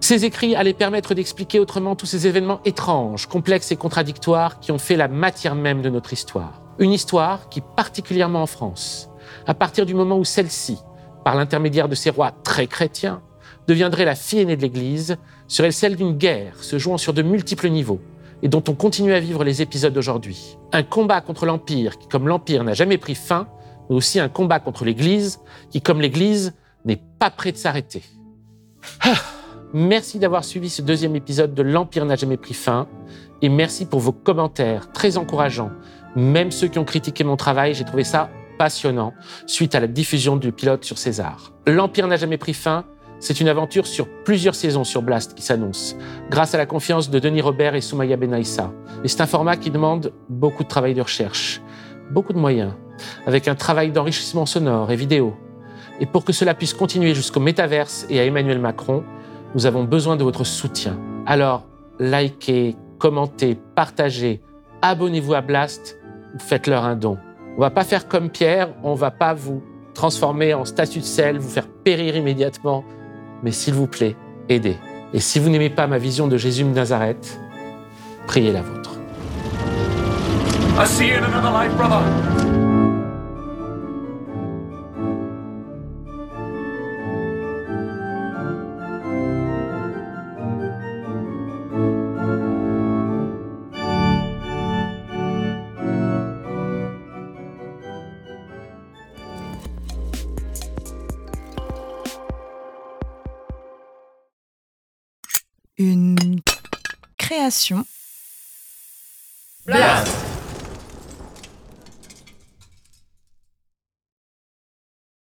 Ces écrits allaient permettre d'expliquer autrement tous ces événements étranges, complexes et contradictoires qui ont fait la matière même de notre histoire. Une histoire qui, particulièrement en France, à partir du moment où celle-ci, par l'intermédiaire de ses rois très chrétiens, deviendrait la fille aînée de l'Église, serait celle d'une guerre se jouant sur de multiples niveaux et dont on continue à vivre les épisodes d'aujourd'hui. Un combat contre l'Empire qui, comme l'Empire, n'a jamais pris fin, mais aussi un combat contre l'Église qui, comme l'Église, n'est pas prêt de s'arrêter. Ah Merci d'avoir suivi ce deuxième épisode de L'Empire n'a jamais pris fin. Et merci pour vos commentaires très encourageants. Même ceux qui ont critiqué mon travail, j'ai trouvé ça passionnant suite à la diffusion du pilote sur César. L'Empire n'a jamais pris fin. C'est une aventure sur plusieurs saisons sur Blast qui s'annonce, grâce à la confiance de Denis Robert et Soumaya Benaïssa. Et c'est un format qui demande beaucoup de travail de recherche, beaucoup de moyens, avec un travail d'enrichissement sonore et vidéo. Et pour que cela puisse continuer jusqu'au métaverse et à Emmanuel Macron, nous avons besoin de votre soutien. Alors, likez, commentez, partagez, abonnez-vous à Blast, faites-leur un don. On va pas faire comme Pierre, on va pas vous transformer en statue de sel, vous faire périr immédiatement, mais s'il vous plaît, aidez. Et si vous n'aimez pas ma vision de Jésus de Nazareth, priez la vôtre. I'll see you in another life, brother. Blast